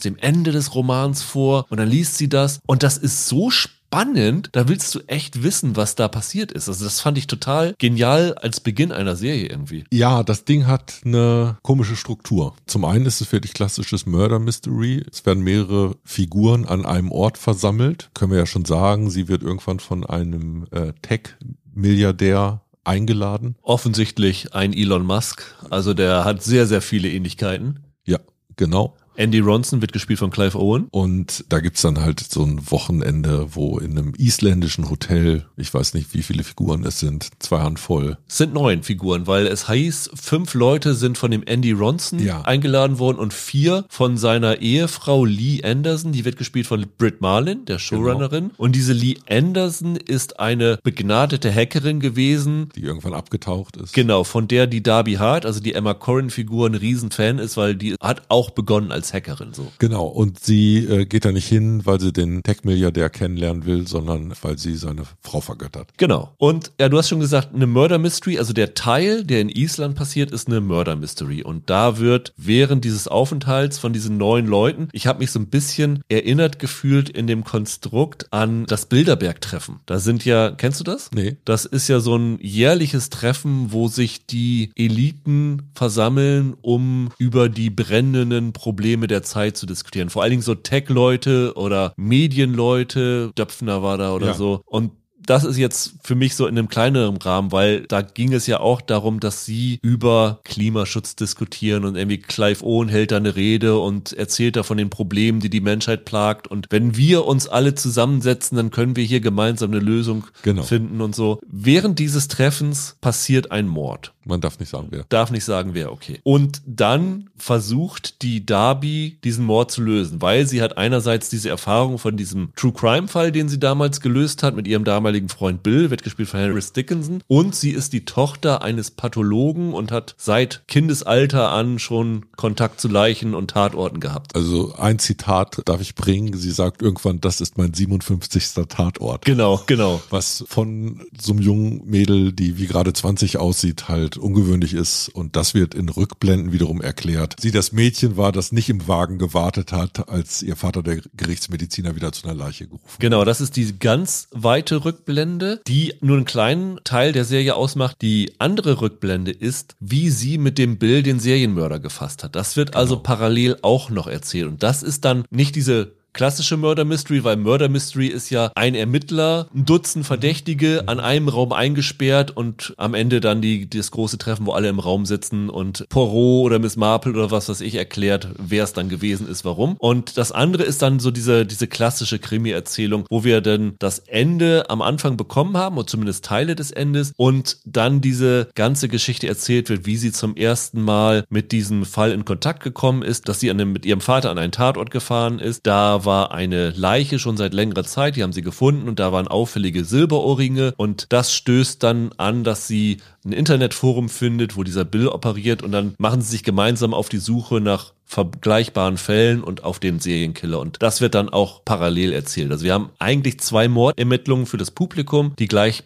dem Ende des Romans vor und dann liest sie das und das ist so spannend spannend. Da willst du echt wissen, was da passiert ist. Also das fand ich total genial als Beginn einer Serie irgendwie. Ja, das Ding hat eine komische Struktur. Zum einen ist es wirklich klassisches Murder Mystery. Es werden mehrere Figuren an einem Ort versammelt. Können wir ja schon sagen, sie wird irgendwann von einem äh, Tech-Milliardär eingeladen. Offensichtlich ein Elon Musk. Also der hat sehr, sehr viele Ähnlichkeiten. Ja, genau. Andy Ronson wird gespielt von Clive Owen. Und da gibt's dann halt so ein Wochenende, wo in einem isländischen Hotel, ich weiß nicht, wie viele Figuren es sind, zwei Handvoll. Es sind neun Figuren, weil es heißt, fünf Leute sind von dem Andy Ronson ja. eingeladen worden und vier von seiner Ehefrau Lee Anderson, die wird gespielt von Britt Marlin, der genau. Showrunnerin. Genau. Und diese Lee Anderson ist eine begnadete Hackerin gewesen. Die irgendwann abgetaucht ist. Genau, von der die Darby Hart, also die Emma Corrin-Figur, ein Riesenfan ist, weil die hat auch begonnen als Hackerin so. Genau, und sie äh, geht da nicht hin, weil sie den Tech-Milliardär kennenlernen will, sondern weil sie seine Frau vergöttert. Genau. Und ja, du hast schon gesagt, eine Murder Mystery, also der Teil, der in Island passiert, ist eine Murder Mystery. Und da wird während dieses Aufenthalts von diesen neun Leuten, ich habe mich so ein bisschen erinnert gefühlt in dem Konstrukt an das Bilderberg-Treffen. Da sind ja, kennst du das? Nee. Das ist ja so ein jährliches Treffen, wo sich die Eliten versammeln, um über die brennenden Probleme Probleme der Zeit zu diskutieren. Vor allen Dingen so Tech-Leute oder Medienleute, Döpfner war da oder ja. so. Und das ist jetzt für mich so in einem kleineren Rahmen, weil da ging es ja auch darum, dass sie über Klimaschutz diskutieren und irgendwie Clive Owen hält da eine Rede und erzählt da von den Problemen, die die Menschheit plagt. Und wenn wir uns alle zusammensetzen, dann können wir hier gemeinsam eine Lösung genau. finden und so. Während dieses Treffens passiert ein Mord. Man darf nicht sagen, wer. Darf nicht sagen, wer, okay. Und dann versucht die Darby, diesen Mord zu lösen, weil sie hat einerseits diese Erfahrung von diesem True Crime Fall, den sie damals gelöst hat mit ihrem damaligen Freund Bill, wird gespielt von Harris Dickinson. Und sie ist die Tochter eines Pathologen und hat seit Kindesalter an schon Kontakt zu Leichen und Tatorten gehabt. Also ein Zitat darf ich bringen. Sie sagt irgendwann, das ist mein 57. Tatort. Genau, genau. Was von so einem jungen Mädel, die wie gerade 20 aussieht, halt ungewöhnlich ist. Und das wird in Rückblenden wiederum erklärt. Sie das Mädchen war, das nicht im Wagen gewartet hat, als ihr Vater, der Gerichtsmediziner, wieder zu einer Leiche gerufen Genau, das ist die ganz weite Rückblende, die nur einen kleinen Teil der Serie ausmacht. Die andere Rückblende ist, wie sie mit dem Bill den Serienmörder gefasst hat. Das wird also genau. also parallel auch noch erzählt. Und das ist dann nicht diese klassische Murder Mystery, weil Murder Mystery ist ja ein Ermittler, ein Dutzend Verdächtige an einem Raum eingesperrt und am Ende dann die, das große Treffen, wo alle im Raum sitzen und Poirot oder Miss Marple oder was weiß ich erklärt, wer es dann gewesen ist, warum. Und das andere ist dann so diese, diese klassische Krimi-Erzählung, wo wir dann das Ende am Anfang bekommen haben, oder zumindest Teile des Endes, und dann diese ganze Geschichte erzählt wird, wie sie zum ersten Mal mit diesem Fall in Kontakt gekommen ist, dass sie an dem, mit ihrem Vater an einen Tatort gefahren ist, da war eine Leiche schon seit längerer Zeit, die haben sie gefunden und da waren auffällige Silberohrringe und das stößt dann an, dass sie ein Internetforum findet, wo dieser Bill operiert und dann machen sie sich gemeinsam auf die Suche nach vergleichbaren Fällen und auf den Serienkiller. Und das wird dann auch parallel erzählt. Also wir haben eigentlich zwei Mordermittlungen für das Publikum, die gleich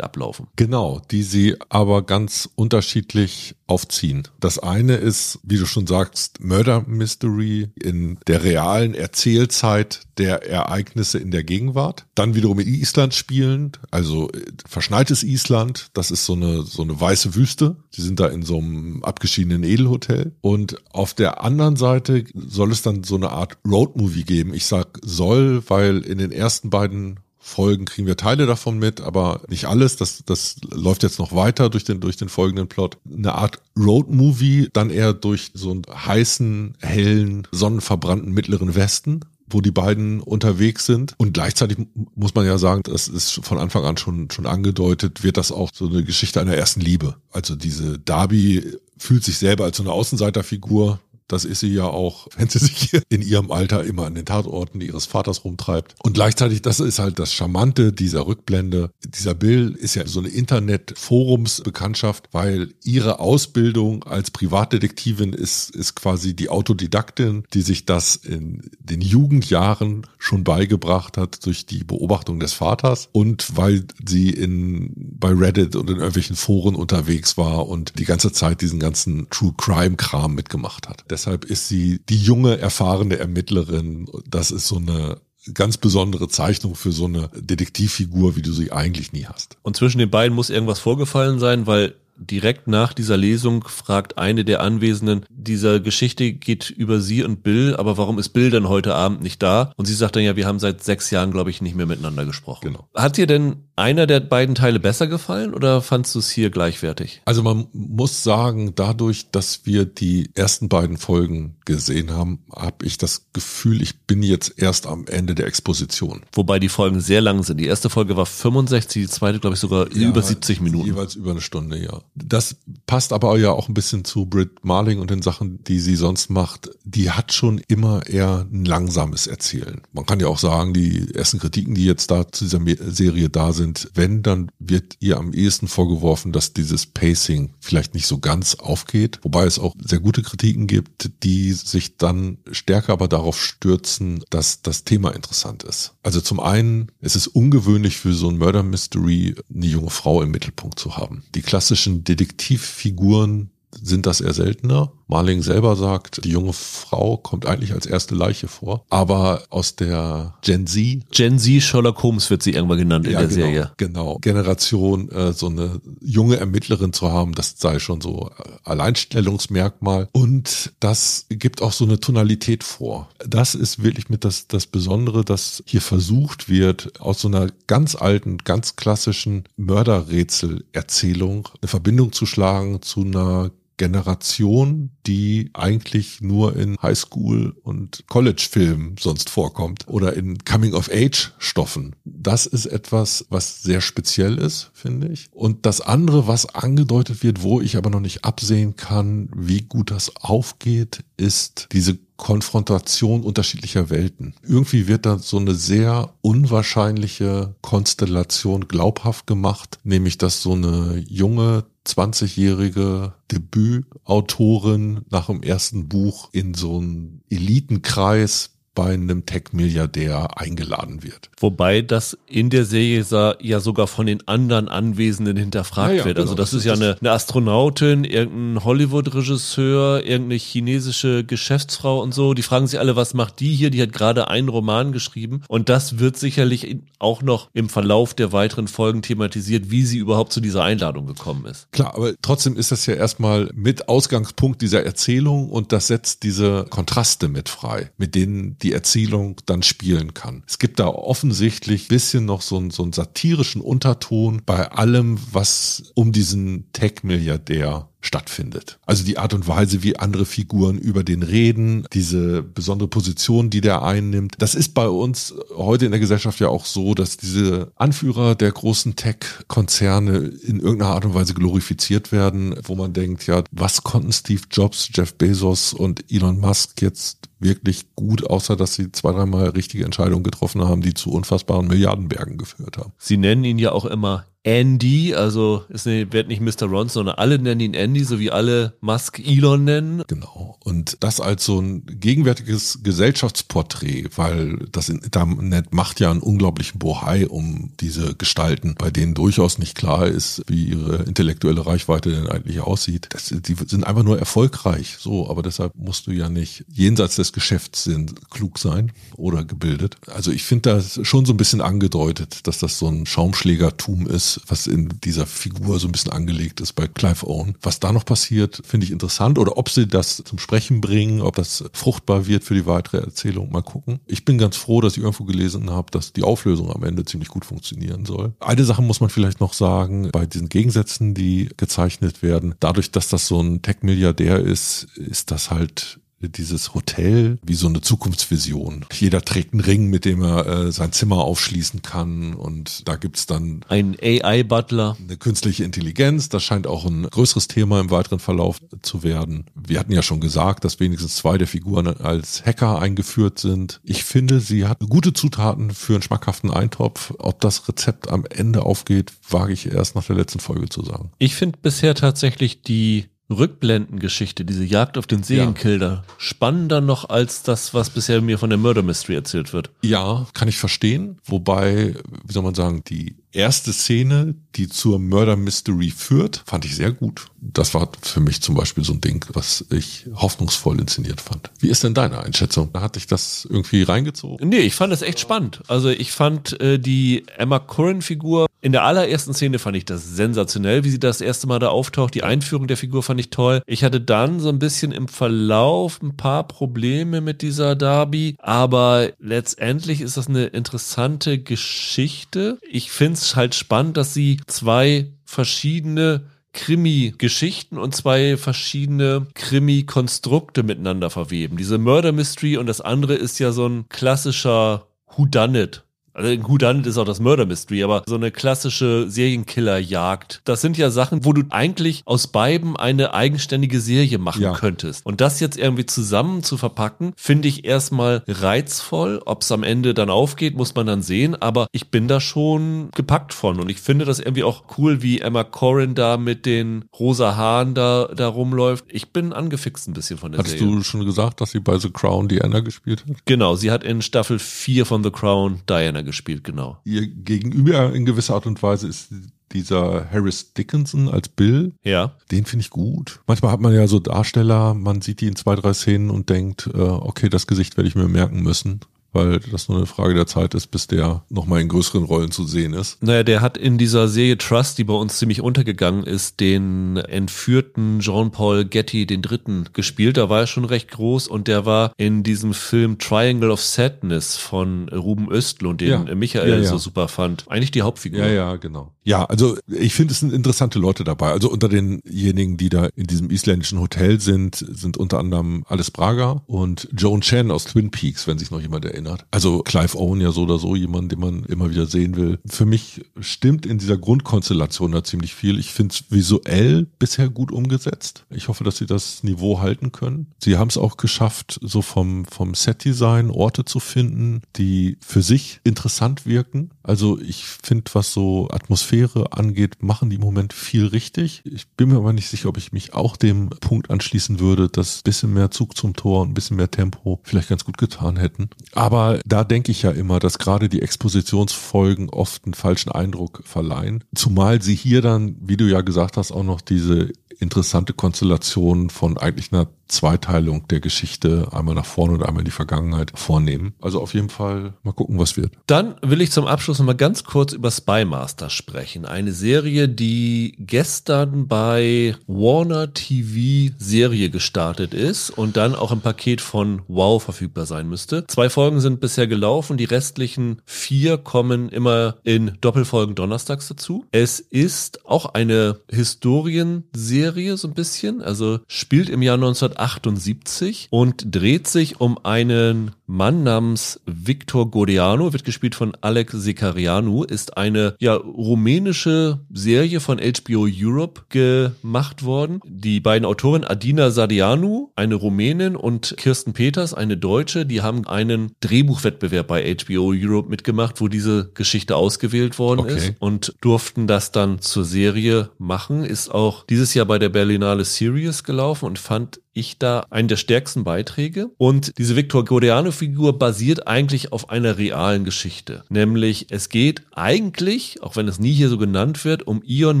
ablaufen. Genau, die sie aber ganz unterschiedlich aufziehen. Das eine ist, wie du schon sagst, Murder Mystery in der realen Erzählzeit der Ereignisse in der Gegenwart. Dann wiederum in Island spielend, also äh, verschneites Island, das ist so eine, so eine weiße Wüste. Sie sind da in so einem abgeschiedenen Edelhotel. Und auf der anderen Seite soll es dann so eine Art Roadmovie geben. Ich sag soll, weil in den ersten beiden Folgen kriegen wir Teile davon mit, aber nicht alles. Das, das läuft jetzt noch weiter durch den, durch den folgenden Plot. Eine Art Road-Movie, dann eher durch so einen heißen, hellen, sonnenverbrannten mittleren Westen wo die beiden unterwegs sind. Und gleichzeitig muss man ja sagen, das ist von Anfang an schon, schon angedeutet, wird das auch so eine Geschichte einer ersten Liebe. Also diese Darby fühlt sich selber als so eine Außenseiterfigur, das ist sie ja auch, *laughs* wenn sie sich in ihrem Alter immer an den Tatorten ihres Vaters rumtreibt. Und gleichzeitig, das ist halt das Charmante dieser Rückblende. Dieser Bill ist ja so eine Internet-Forums-Bekanntschaft, weil ihre Ausbildung als Privatdetektivin ist, ist quasi die Autodidaktin, die sich das in den Jugendjahren schon beigebracht hat durch die Beobachtung des Vaters und weil sie in, bei Reddit und in irgendwelchen Foren unterwegs war und die ganze Zeit diesen ganzen True Crime Kram mitgemacht hat. Deshalb ist sie die junge, erfahrene Ermittlerin. Das ist so eine ganz besondere Zeichnung für so eine Detektivfigur, wie du sie eigentlich nie hast. Und zwischen den beiden muss irgendwas vorgefallen sein, weil direkt nach dieser Lesung fragt eine der Anwesenden, dieser Geschichte geht über sie und Bill, aber warum ist Bill denn heute Abend nicht da? Und sie sagt dann ja, wir haben seit sechs Jahren, glaube ich, nicht mehr miteinander gesprochen. Genau. Hat dir denn einer der beiden Teile besser gefallen oder fandst du es hier gleichwertig? Also man muss sagen, dadurch, dass wir die ersten beiden Folgen gesehen haben, habe ich das Gefühl, ich bin jetzt erst am Ende der Exposition. Wobei die Folgen sehr lang sind. Die erste Folge war 65, die zweite, glaube ich, sogar ja, über 70 Minuten. Jeweils über eine Stunde, ja. Das passt aber ja auch ein bisschen zu Britt Marling und den Sachen, die sie sonst macht. Die hat schon immer eher ein langsames Erzählen. Man kann ja auch sagen, die ersten Kritiken, die jetzt da zu dieser Serie da sind, wenn, dann wird ihr am ehesten vorgeworfen, dass dieses Pacing vielleicht nicht so ganz aufgeht. Wobei es auch sehr gute Kritiken gibt, die sich dann stärker aber darauf stürzen, dass das Thema interessant ist. Also zum einen, es ist ungewöhnlich für so ein Murder Mystery eine junge Frau im Mittelpunkt zu haben. Die klassischen Detektivfiguren sind das eher seltener. Marling selber sagt, die junge Frau kommt eigentlich als erste Leiche vor, aber aus der Gen Z. Gen Z Sherlock Holmes wird sie irgendwann genannt in der genau, Serie. Genau, Generation, äh, so eine junge Ermittlerin zu haben, das sei schon so äh, Alleinstellungsmerkmal. Und das gibt auch so eine Tonalität vor. Das ist wirklich mit das, das Besondere, dass hier versucht wird, aus so einer ganz alten, ganz klassischen Mörderrätsel-Erzählung eine Verbindung zu schlagen zu einer Generation, die eigentlich nur in Highschool und College-Filmen sonst vorkommt oder in Coming-of-Age-Stoffen. Das ist etwas, was sehr speziell ist, finde ich. Und das andere, was angedeutet wird, wo ich aber noch nicht absehen kann, wie gut das aufgeht, ist diese Konfrontation unterschiedlicher Welten. Irgendwie wird da so eine sehr unwahrscheinliche Konstellation glaubhaft gemacht, nämlich dass so eine junge 20-jährige Debütautorin nach dem ersten Buch in so einen Elitenkreis bei einem Tech-Milliardär eingeladen wird. Wobei das in der Serie ja sogar von den anderen Anwesenden hinterfragt ja, ja, wird. Also genau, das, das, ist ja eine, eine Astronautin, irgendein Hollywood-Regisseur, irgendeine chinesische Geschäftsfrau und so. Die fragen sich alle, was macht die hier? Die hat gerade einen Roman geschrieben. Und das wird sicherlich auch noch im Verlauf der weiteren Folgen thematisiert, wie sie überhaupt zu dieser Einladung gekommen ist. Klar, aber trotzdem ist das ja erstmal mit Ausgangspunkt dieser Erzählung und das setzt diese Kontraste mit frei, mit denen die die Erzählung dann spielen kann. Es gibt da offensichtlich bisschen noch so einen, so einen satirischen Unterton bei allem, was um diesen Tech-Milliardär stattfindet. Also die Art und Weise, wie andere Figuren über den reden, diese besondere Position, die der einnimmt. Das ist bei uns heute in der Gesellschaft ja auch so, dass diese Anführer der großen Tech-Konzerne in irgendeiner Art und Weise glorifiziert werden, wo man denkt, ja, was konnten Steve Jobs, Jeff Bezos und Elon Musk jetzt wirklich gut, außer dass sie zwei, dreimal richtige Entscheidungen getroffen haben, die zu unfassbaren Milliardenbergen geführt haben. Sie nennen ihn ja auch immer Andy, also es wird nicht Mr. Ron, sondern alle nennen ihn Andy, so wie alle Musk Elon nennen. Genau. Und das als so ein gegenwärtiges Gesellschaftsporträt, weil das Internet macht ja einen unglaublichen Bohai um diese Gestalten, bei denen durchaus nicht klar ist, wie ihre intellektuelle Reichweite denn eigentlich aussieht. Das, die sind einfach nur erfolgreich, so, aber deshalb musst du ja nicht jenseits des Geschäftssinn klug sein oder gebildet. Also ich finde das schon so ein bisschen angedeutet, dass das so ein Schaumschlägertum ist, was, in dieser Figur so ein bisschen angelegt ist bei Clive Owen. Was da noch passiert, finde ich interessant. Oder ob sie das zum Sprechen bringen, ob das fruchtbar wird für die weitere Erzählung. Mal gucken. Ich bin ganz froh, dass ich irgendwo gelesen habe, dass die Auflösung am Ende ziemlich gut funktionieren soll. Eine Sache muss man vielleicht noch sagen, bei diesen Gegensätzen, die gezeichnet werden, dadurch, dass das so ein Tech-Milliardär ist, ist das halt dieses Hotel wie so eine Zukunftsvision. Jeder trägt einen Ring, mit dem er äh, sein Zimmer aufschließen kann und da gibt's dann ein AI-Butler. Eine künstliche Intelligenz, das scheint auch ein größeres Thema im weiteren Verlauf zu werden. Wir hatten ja schon gesagt, dass wenigstens zwei der Figuren als Hacker eingeführt sind. Ich finde, sie hat gute Zutaten für einen schmackhaften Eintopf. Ob das Rezept am Ende aufgeht, wage ich erst nach der letzten Folge zu sagen. Ich finde bisher tatsächlich die Rückblendengeschichte, diese Jagd auf den Serienkiller, ja. spannender noch als das, was bisher mir von der Murder Mystery erzählt wird. Ja, kann ich verstehen. Wobei, wie soll man sagen, die erste Szene, die zur Murder Mystery führt, fand ich sehr gut. Das war für mich zum Beispiel so ein Ding, was ich hoffnungsvoll inszeniert fand. Wie ist denn deine Einschätzung? Hat dich das irgendwie reingezogen? Nee, ich fand das echt spannend. Also ich fand äh, die Emma Corrin-Figur in der allerersten Szene fand ich das sensationell, wie sie das erste Mal da auftaucht. Die Einführung der Figur fand ich toll. Ich hatte dann so ein bisschen im Verlauf ein paar Probleme mit dieser Darby, aber letztendlich ist das eine interessante Geschichte. Ich finde es halt spannend, dass sie zwei verschiedene Krimi-Geschichten und zwei verschiedene Krimi-Konstrukte miteinander verweben. Diese Murder Mystery und das andere ist ja so ein klassischer Whodunit. Also ein Whodunit ist auch das Murder Mystery, aber so eine klassische Serienkiller-Jagd. Das sind ja Sachen, wo du eigentlich aus beiden eine eigenständige Serie machen ja. könntest. Und das jetzt irgendwie zusammen zu verpacken, finde ich erstmal reizvoll. Ob es am Ende dann aufgeht, muss man dann sehen. Aber ich bin da schon gepackt von. Und ich finde das irgendwie auch cool, wie Emma Corrin da mit den rosa Haaren da, da rumläuft. Ich bin angefixt ein bisschen von der Hattest Serie. Hast du schon gesagt, dass sie bei The Crown Diana gespielt hat? Genau, sie hat in Staffel 4 von The Crown Diana gespielt, genau. Ihr Gegenüber in gewisser Art und Weise ist dieser Harris Dickinson als Bill. Ja. Den finde ich gut. Manchmal hat man ja so Darsteller, man sieht die in zwei, drei Szenen und denkt, äh, okay, das Gesicht werde ich mir merken müssen weil das nur eine Frage der Zeit ist, bis der nochmal in größeren Rollen zu sehen ist. Naja, der hat in dieser Serie Trust, die bei uns ziemlich untergegangen ist, den entführten Jean-Paul Getty den Dritten gespielt. Da war er schon recht groß und der war in diesem Film Triangle of Sadness von Ruben Östlund, den ja. Michael ja, ja. so super fand. Eigentlich die Hauptfigur. Ja, ja, genau. Ja, also ich finde, es sind interessante Leute dabei. Also unter denjenigen, die da in diesem isländischen Hotel sind, sind unter anderem Alice Braga und Joan Chen aus Twin Peaks, wenn sich noch jemand erinnert erinnert. Also Clive Owen ja so oder so jemand, den man immer wieder sehen will. Für mich stimmt in dieser Grundkonstellation da ziemlich viel. Ich finde es visuell bisher gut umgesetzt. Ich hoffe, dass sie das Niveau halten können. Sie haben es auch geschafft, so vom, vom Set-Design Orte zu finden, die für sich interessant wirken. Also ich finde, was so Atmosphäre angeht, machen die im Moment viel richtig. Ich bin mir aber nicht sicher, ob ich mich auch dem Punkt anschließen würde, dass ein bisschen mehr Zug zum Tor und ein bisschen mehr Tempo vielleicht ganz gut getan hätten. Aber aber da denke ich ja immer, dass gerade die Expositionsfolgen oft einen falschen Eindruck verleihen. Zumal sie hier dann, wie du ja gesagt hast, auch noch diese interessante Konstellation von eigentlich einer Zweiteilung der Geschichte, einmal nach vorne und einmal in die Vergangenheit vornehmen. Also auf jeden Fall mal gucken, was wird. Dann will ich zum Abschluss noch mal ganz kurz über Spy Master sprechen. Eine Serie, die gestern bei Warner TV Serie gestartet ist und dann auch im Paket von Wow verfügbar sein müsste. Zwei Folgen sind bisher gelaufen, die restlichen vier kommen immer in Doppelfolgen donnerstags dazu. Es ist auch eine Historienserie so ein bisschen, also spielt im Jahr 19 1978 und dreht sich um einen Mann namens Victor Godeanu, wird gespielt von Alex Sekarianu, ist eine ja rumänische Serie von HBO Europe gemacht worden. Die beiden Autoren Adina Sadianu, eine Rumänin und Kirsten Peters, eine Deutsche, die haben einen Drehbuchwettbewerb bei HBO Europe mitgemacht, wo diese Geschichte ausgewählt worden okay. ist und durften das dann zur Serie machen. Ist auch dieses Jahr bei der Berlinale Series gelaufen und fand ich da einen der stärksten Beiträge. Und diese Victor Gordiano-Figur basiert eigentlich auf einer realen Geschichte. Nämlich, es geht eigentlich, auch wenn es nie hier so genannt wird, um Ion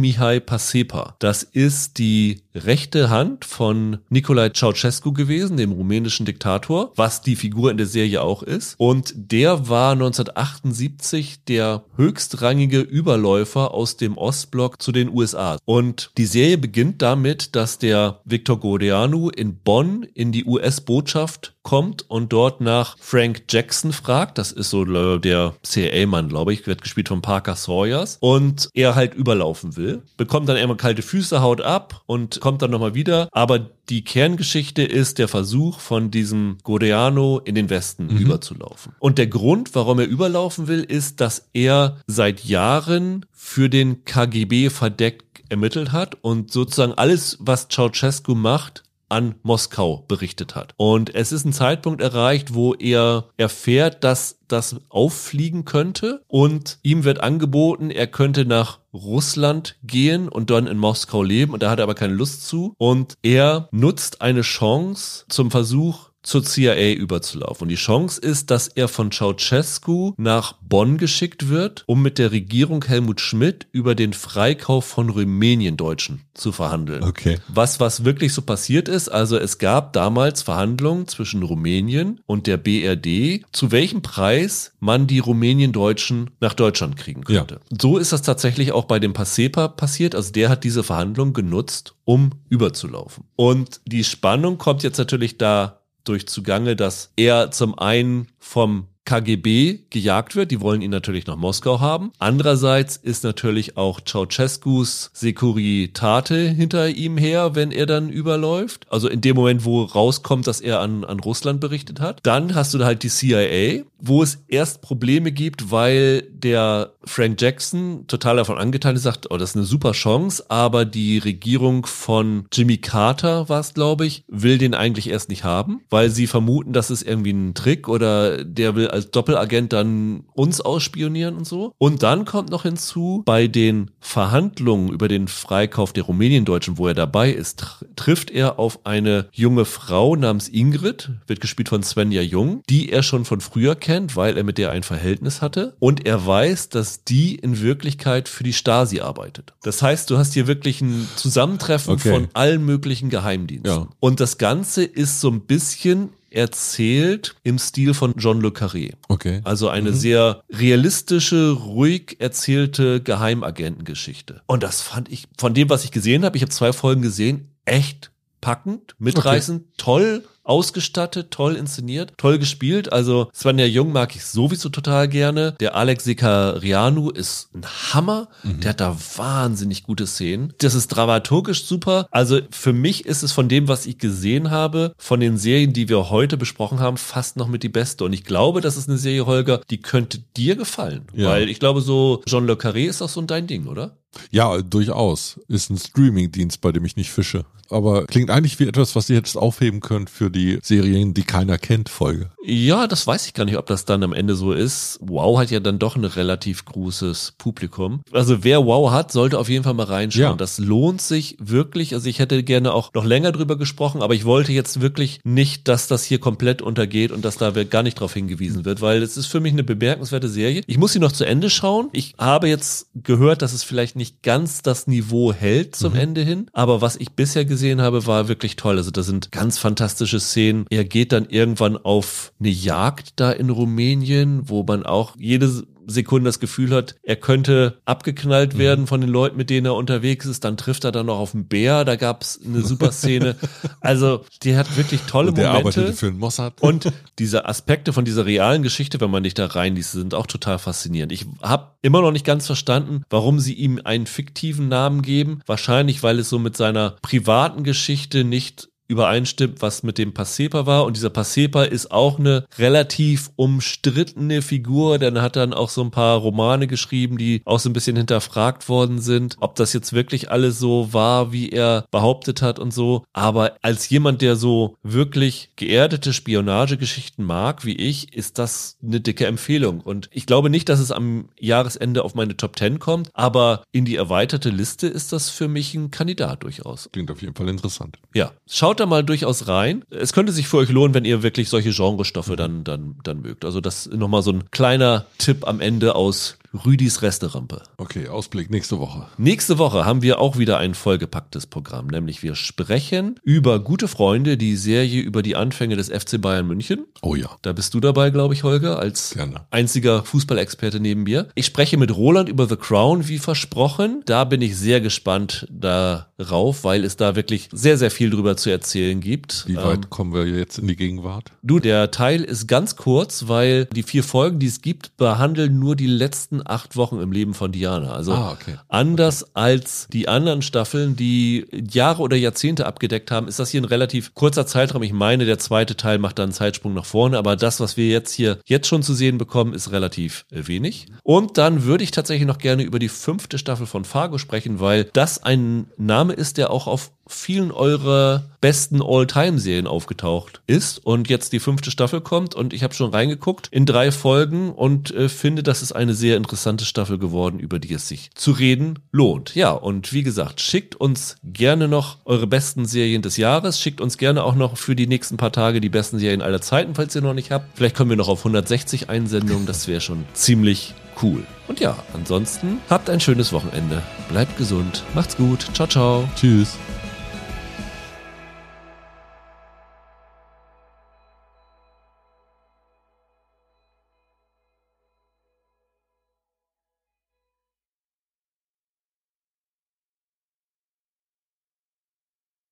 Mihai Pasepa. Das ist die rechte Hand von Nicolae Ceausescu gewesen, dem rumänischen Diktator, was die Figur in der Serie auch ist. Und der war 1978 der höchstrangige Überläufer aus dem Ostblock zu den USA. Und die Serie beginnt damit, dass der Victor Gordianu in Bonn in die US-Botschaft kommt und dort nach Frank Jackson fragt. Das ist so der CIA-Mann, glaube ich, wird gespielt von Parker Sawyers. Und er halt überlaufen will. Bekommt dann einmal kalte Füße, haut ab und kommt dann nochmal wieder. Aber die Kerngeschichte ist der Versuch von diesem Godeano in den Westen mhm. überzulaufen. Und der Grund, warum er überlaufen will, ist, dass er seit Jahren für den KGB verdeckt ermittelt hat und sozusagen alles, was Ceausescu macht, an Moskau berichtet hat. Und es ist ein Zeitpunkt erreicht, wo er erfährt, dass das auffliegen könnte und ihm wird angeboten, er könnte nach Russland gehen und dann in Moskau leben und da hat er aber keine Lust zu und er nutzt eine Chance zum Versuch, zur CIA überzulaufen. Und die Chance ist, dass er von Ceausescu nach Bonn geschickt wird, um mit der Regierung Helmut Schmidt über den Freikauf von Rumänien-Deutschen zu verhandeln. Okay. Was, was wirklich so passiert ist, also es gab damals Verhandlungen zwischen Rumänien und der BRD, zu welchem Preis man die Rumänien-Deutschen nach Deutschland kriegen könnte. Ja. So ist das tatsächlich auch bei dem Pasepa passiert. Also der hat diese Verhandlung genutzt, um überzulaufen. Und die Spannung kommt jetzt natürlich da durch zugange, dass er zum einen vom KGB gejagt wird. Die wollen ihn natürlich nach Moskau haben. Andererseits ist natürlich auch Ceausescus Securitate hinter ihm her, wenn er dann überläuft. Also in dem Moment, wo rauskommt, dass er an, an Russland berichtet hat. Dann hast du halt die CIA, wo es erst Probleme gibt, weil der Frank Jackson total davon angetan ist, sagt, oh, das ist eine super Chance, aber die Regierung von Jimmy Carter war es, glaube ich, will den eigentlich erst nicht haben, weil sie vermuten, das ist irgendwie ein Trick oder der will als Doppelagent dann uns ausspionieren und so. Und dann kommt noch hinzu, bei den Verhandlungen über den Freikauf der Rumäniendeutschen, wo er dabei ist, tr trifft er auf eine junge Frau namens Ingrid, wird gespielt von Svenja Jung, die er schon von früher kennt, weil er mit der ein Verhältnis hatte. Und er weiß, dass die in Wirklichkeit für die Stasi arbeitet. Das heißt, du hast hier wirklich ein Zusammentreffen okay. von allen möglichen Geheimdiensten. Ja. Und das Ganze ist so ein bisschen erzählt im Stil von John Le Carré. Okay. Also eine mhm. sehr realistische, ruhig erzählte Geheimagentengeschichte. Und das fand ich, von dem, was ich gesehen habe, ich habe zwei Folgen gesehen, echt packend, mitreißend, okay. toll ausgestattet, toll inszeniert, toll gespielt. Also Svenja Jung mag ich sowieso total gerne. Der Alex Sekarianu ist ein Hammer. Mhm. Der hat da wahnsinnig gute Szenen. Das ist dramaturgisch super. Also für mich ist es von dem, was ich gesehen habe, von den Serien, die wir heute besprochen haben, fast noch mit die beste. Und ich glaube, das ist eine Serie, Holger, die könnte dir gefallen. Ja. Weil ich glaube, so Jean Le Carré ist auch so dein Ding, oder? Ja, durchaus. Ist ein Streaming-Dienst, bei dem ich nicht fische. Aber klingt eigentlich wie etwas, was ihr jetzt aufheben könnt für die Serien, die keiner kennt, Folge. Ja, das weiß ich gar nicht, ob das dann am Ende so ist. Wow hat ja dann doch ein relativ großes Publikum. Also wer Wow hat, sollte auf jeden Fall mal reinschauen. Ja. Das lohnt sich wirklich. Also ich hätte gerne auch noch länger drüber gesprochen, aber ich wollte jetzt wirklich nicht, dass das hier komplett untergeht und dass da gar nicht drauf hingewiesen wird, weil es ist für mich eine bemerkenswerte Serie. Ich muss sie noch zu Ende schauen. Ich habe jetzt gehört, dass es vielleicht nicht ganz das Niveau hält zum mhm. Ende hin, aber was ich bisher gesehen habe, war wirklich toll. Also da sind ganz fantastische Szenen. Er geht dann irgendwann auf eine Jagd da in Rumänien, wo man auch jede Sekunde das Gefühl hat, er könnte abgeknallt mhm. werden von den Leuten, mit denen er unterwegs ist. Dann trifft er dann noch auf einen Bär. Da gab's eine super Szene. *laughs* also, die hat wirklich tolle der Momente. Arbeitete für den Mossad. *laughs* Und diese Aspekte von dieser realen Geschichte, wenn man nicht da reinliest, sind auch total faszinierend. Ich habe immer noch nicht ganz verstanden, warum sie ihm einen fiktiven Namen geben. Wahrscheinlich, weil es so mit seiner privaten Geschichte nicht übereinstimmt, was mit dem Passepa war. Und dieser Passepa ist auch eine relativ umstrittene Figur, denn er hat dann auch so ein paar Romane geschrieben, die auch so ein bisschen hinterfragt worden sind, ob das jetzt wirklich alles so war, wie er behauptet hat und so. Aber als jemand, der so wirklich geerdete Spionagegeschichten mag, wie ich, ist das eine dicke Empfehlung. Und ich glaube nicht, dass es am Jahresende auf meine Top 10 kommt, aber in die erweiterte Liste ist das für mich ein Kandidat durchaus. Klingt auf jeden Fall interessant. Ja, schaut schaut da mal durchaus rein. Es könnte sich für euch lohnen, wenn ihr wirklich solche Genrestoffe dann, dann, dann mögt. Also das nochmal so ein kleiner Tipp am Ende aus Rüdis Resterampe. Okay, Ausblick nächste Woche. Nächste Woche haben wir auch wieder ein vollgepacktes Programm, nämlich wir sprechen über Gute Freunde, die Serie über die Anfänge des FC Bayern München. Oh ja. Da bist du dabei, glaube ich, Holger, als Gerne. einziger Fußballexperte neben mir. Ich spreche mit Roland über The Crown, wie versprochen. Da bin ich sehr gespannt darauf, weil es da wirklich sehr, sehr viel drüber zu erzählen gibt. Wie weit kommen wir jetzt in die Gegenwart? Du, der Teil ist ganz kurz, weil die vier Folgen, die es gibt, behandeln nur die letzten acht Wochen im Leben von Diana. Also Ah, okay. anders als die anderen Staffeln, die Jahre oder Jahrzehnte abgedeckt haben, ist das hier ein relativ kurzer Zeitraum. Ich meine, der zweite Teil macht dann einen Zeitsprung nach vorne, aber das, was wir jetzt hier jetzt schon zu sehen bekommen, ist relativ äh, wenig. Und dann würde ich tatsächlich noch gerne über die fünfte Staffel von Fargo sprechen, weil das ein Name ist, der auch auf vielen eurer besten All-Time-Serien aufgetaucht ist und jetzt die fünfte Staffel kommt und ich habe schon reingeguckt in drei Folgen und äh, finde, das ist eine sehr interessante Staffel geworden, über die es sich zu reden lohnt. Ja, und wie gesagt, schickt uns gerne noch eure besten Serien des Jahres, schickt uns gerne auch noch für die nächsten paar Tage die besten Serien aller Zeiten, falls ihr noch nicht habt. Vielleicht kommen wir noch auf 160 Einsendungen, das wäre schon ziemlich cool. Und ja, ansonsten habt ein schönes Wochenende. Bleibt gesund. Macht's gut. Ciao, ciao. Tschüss.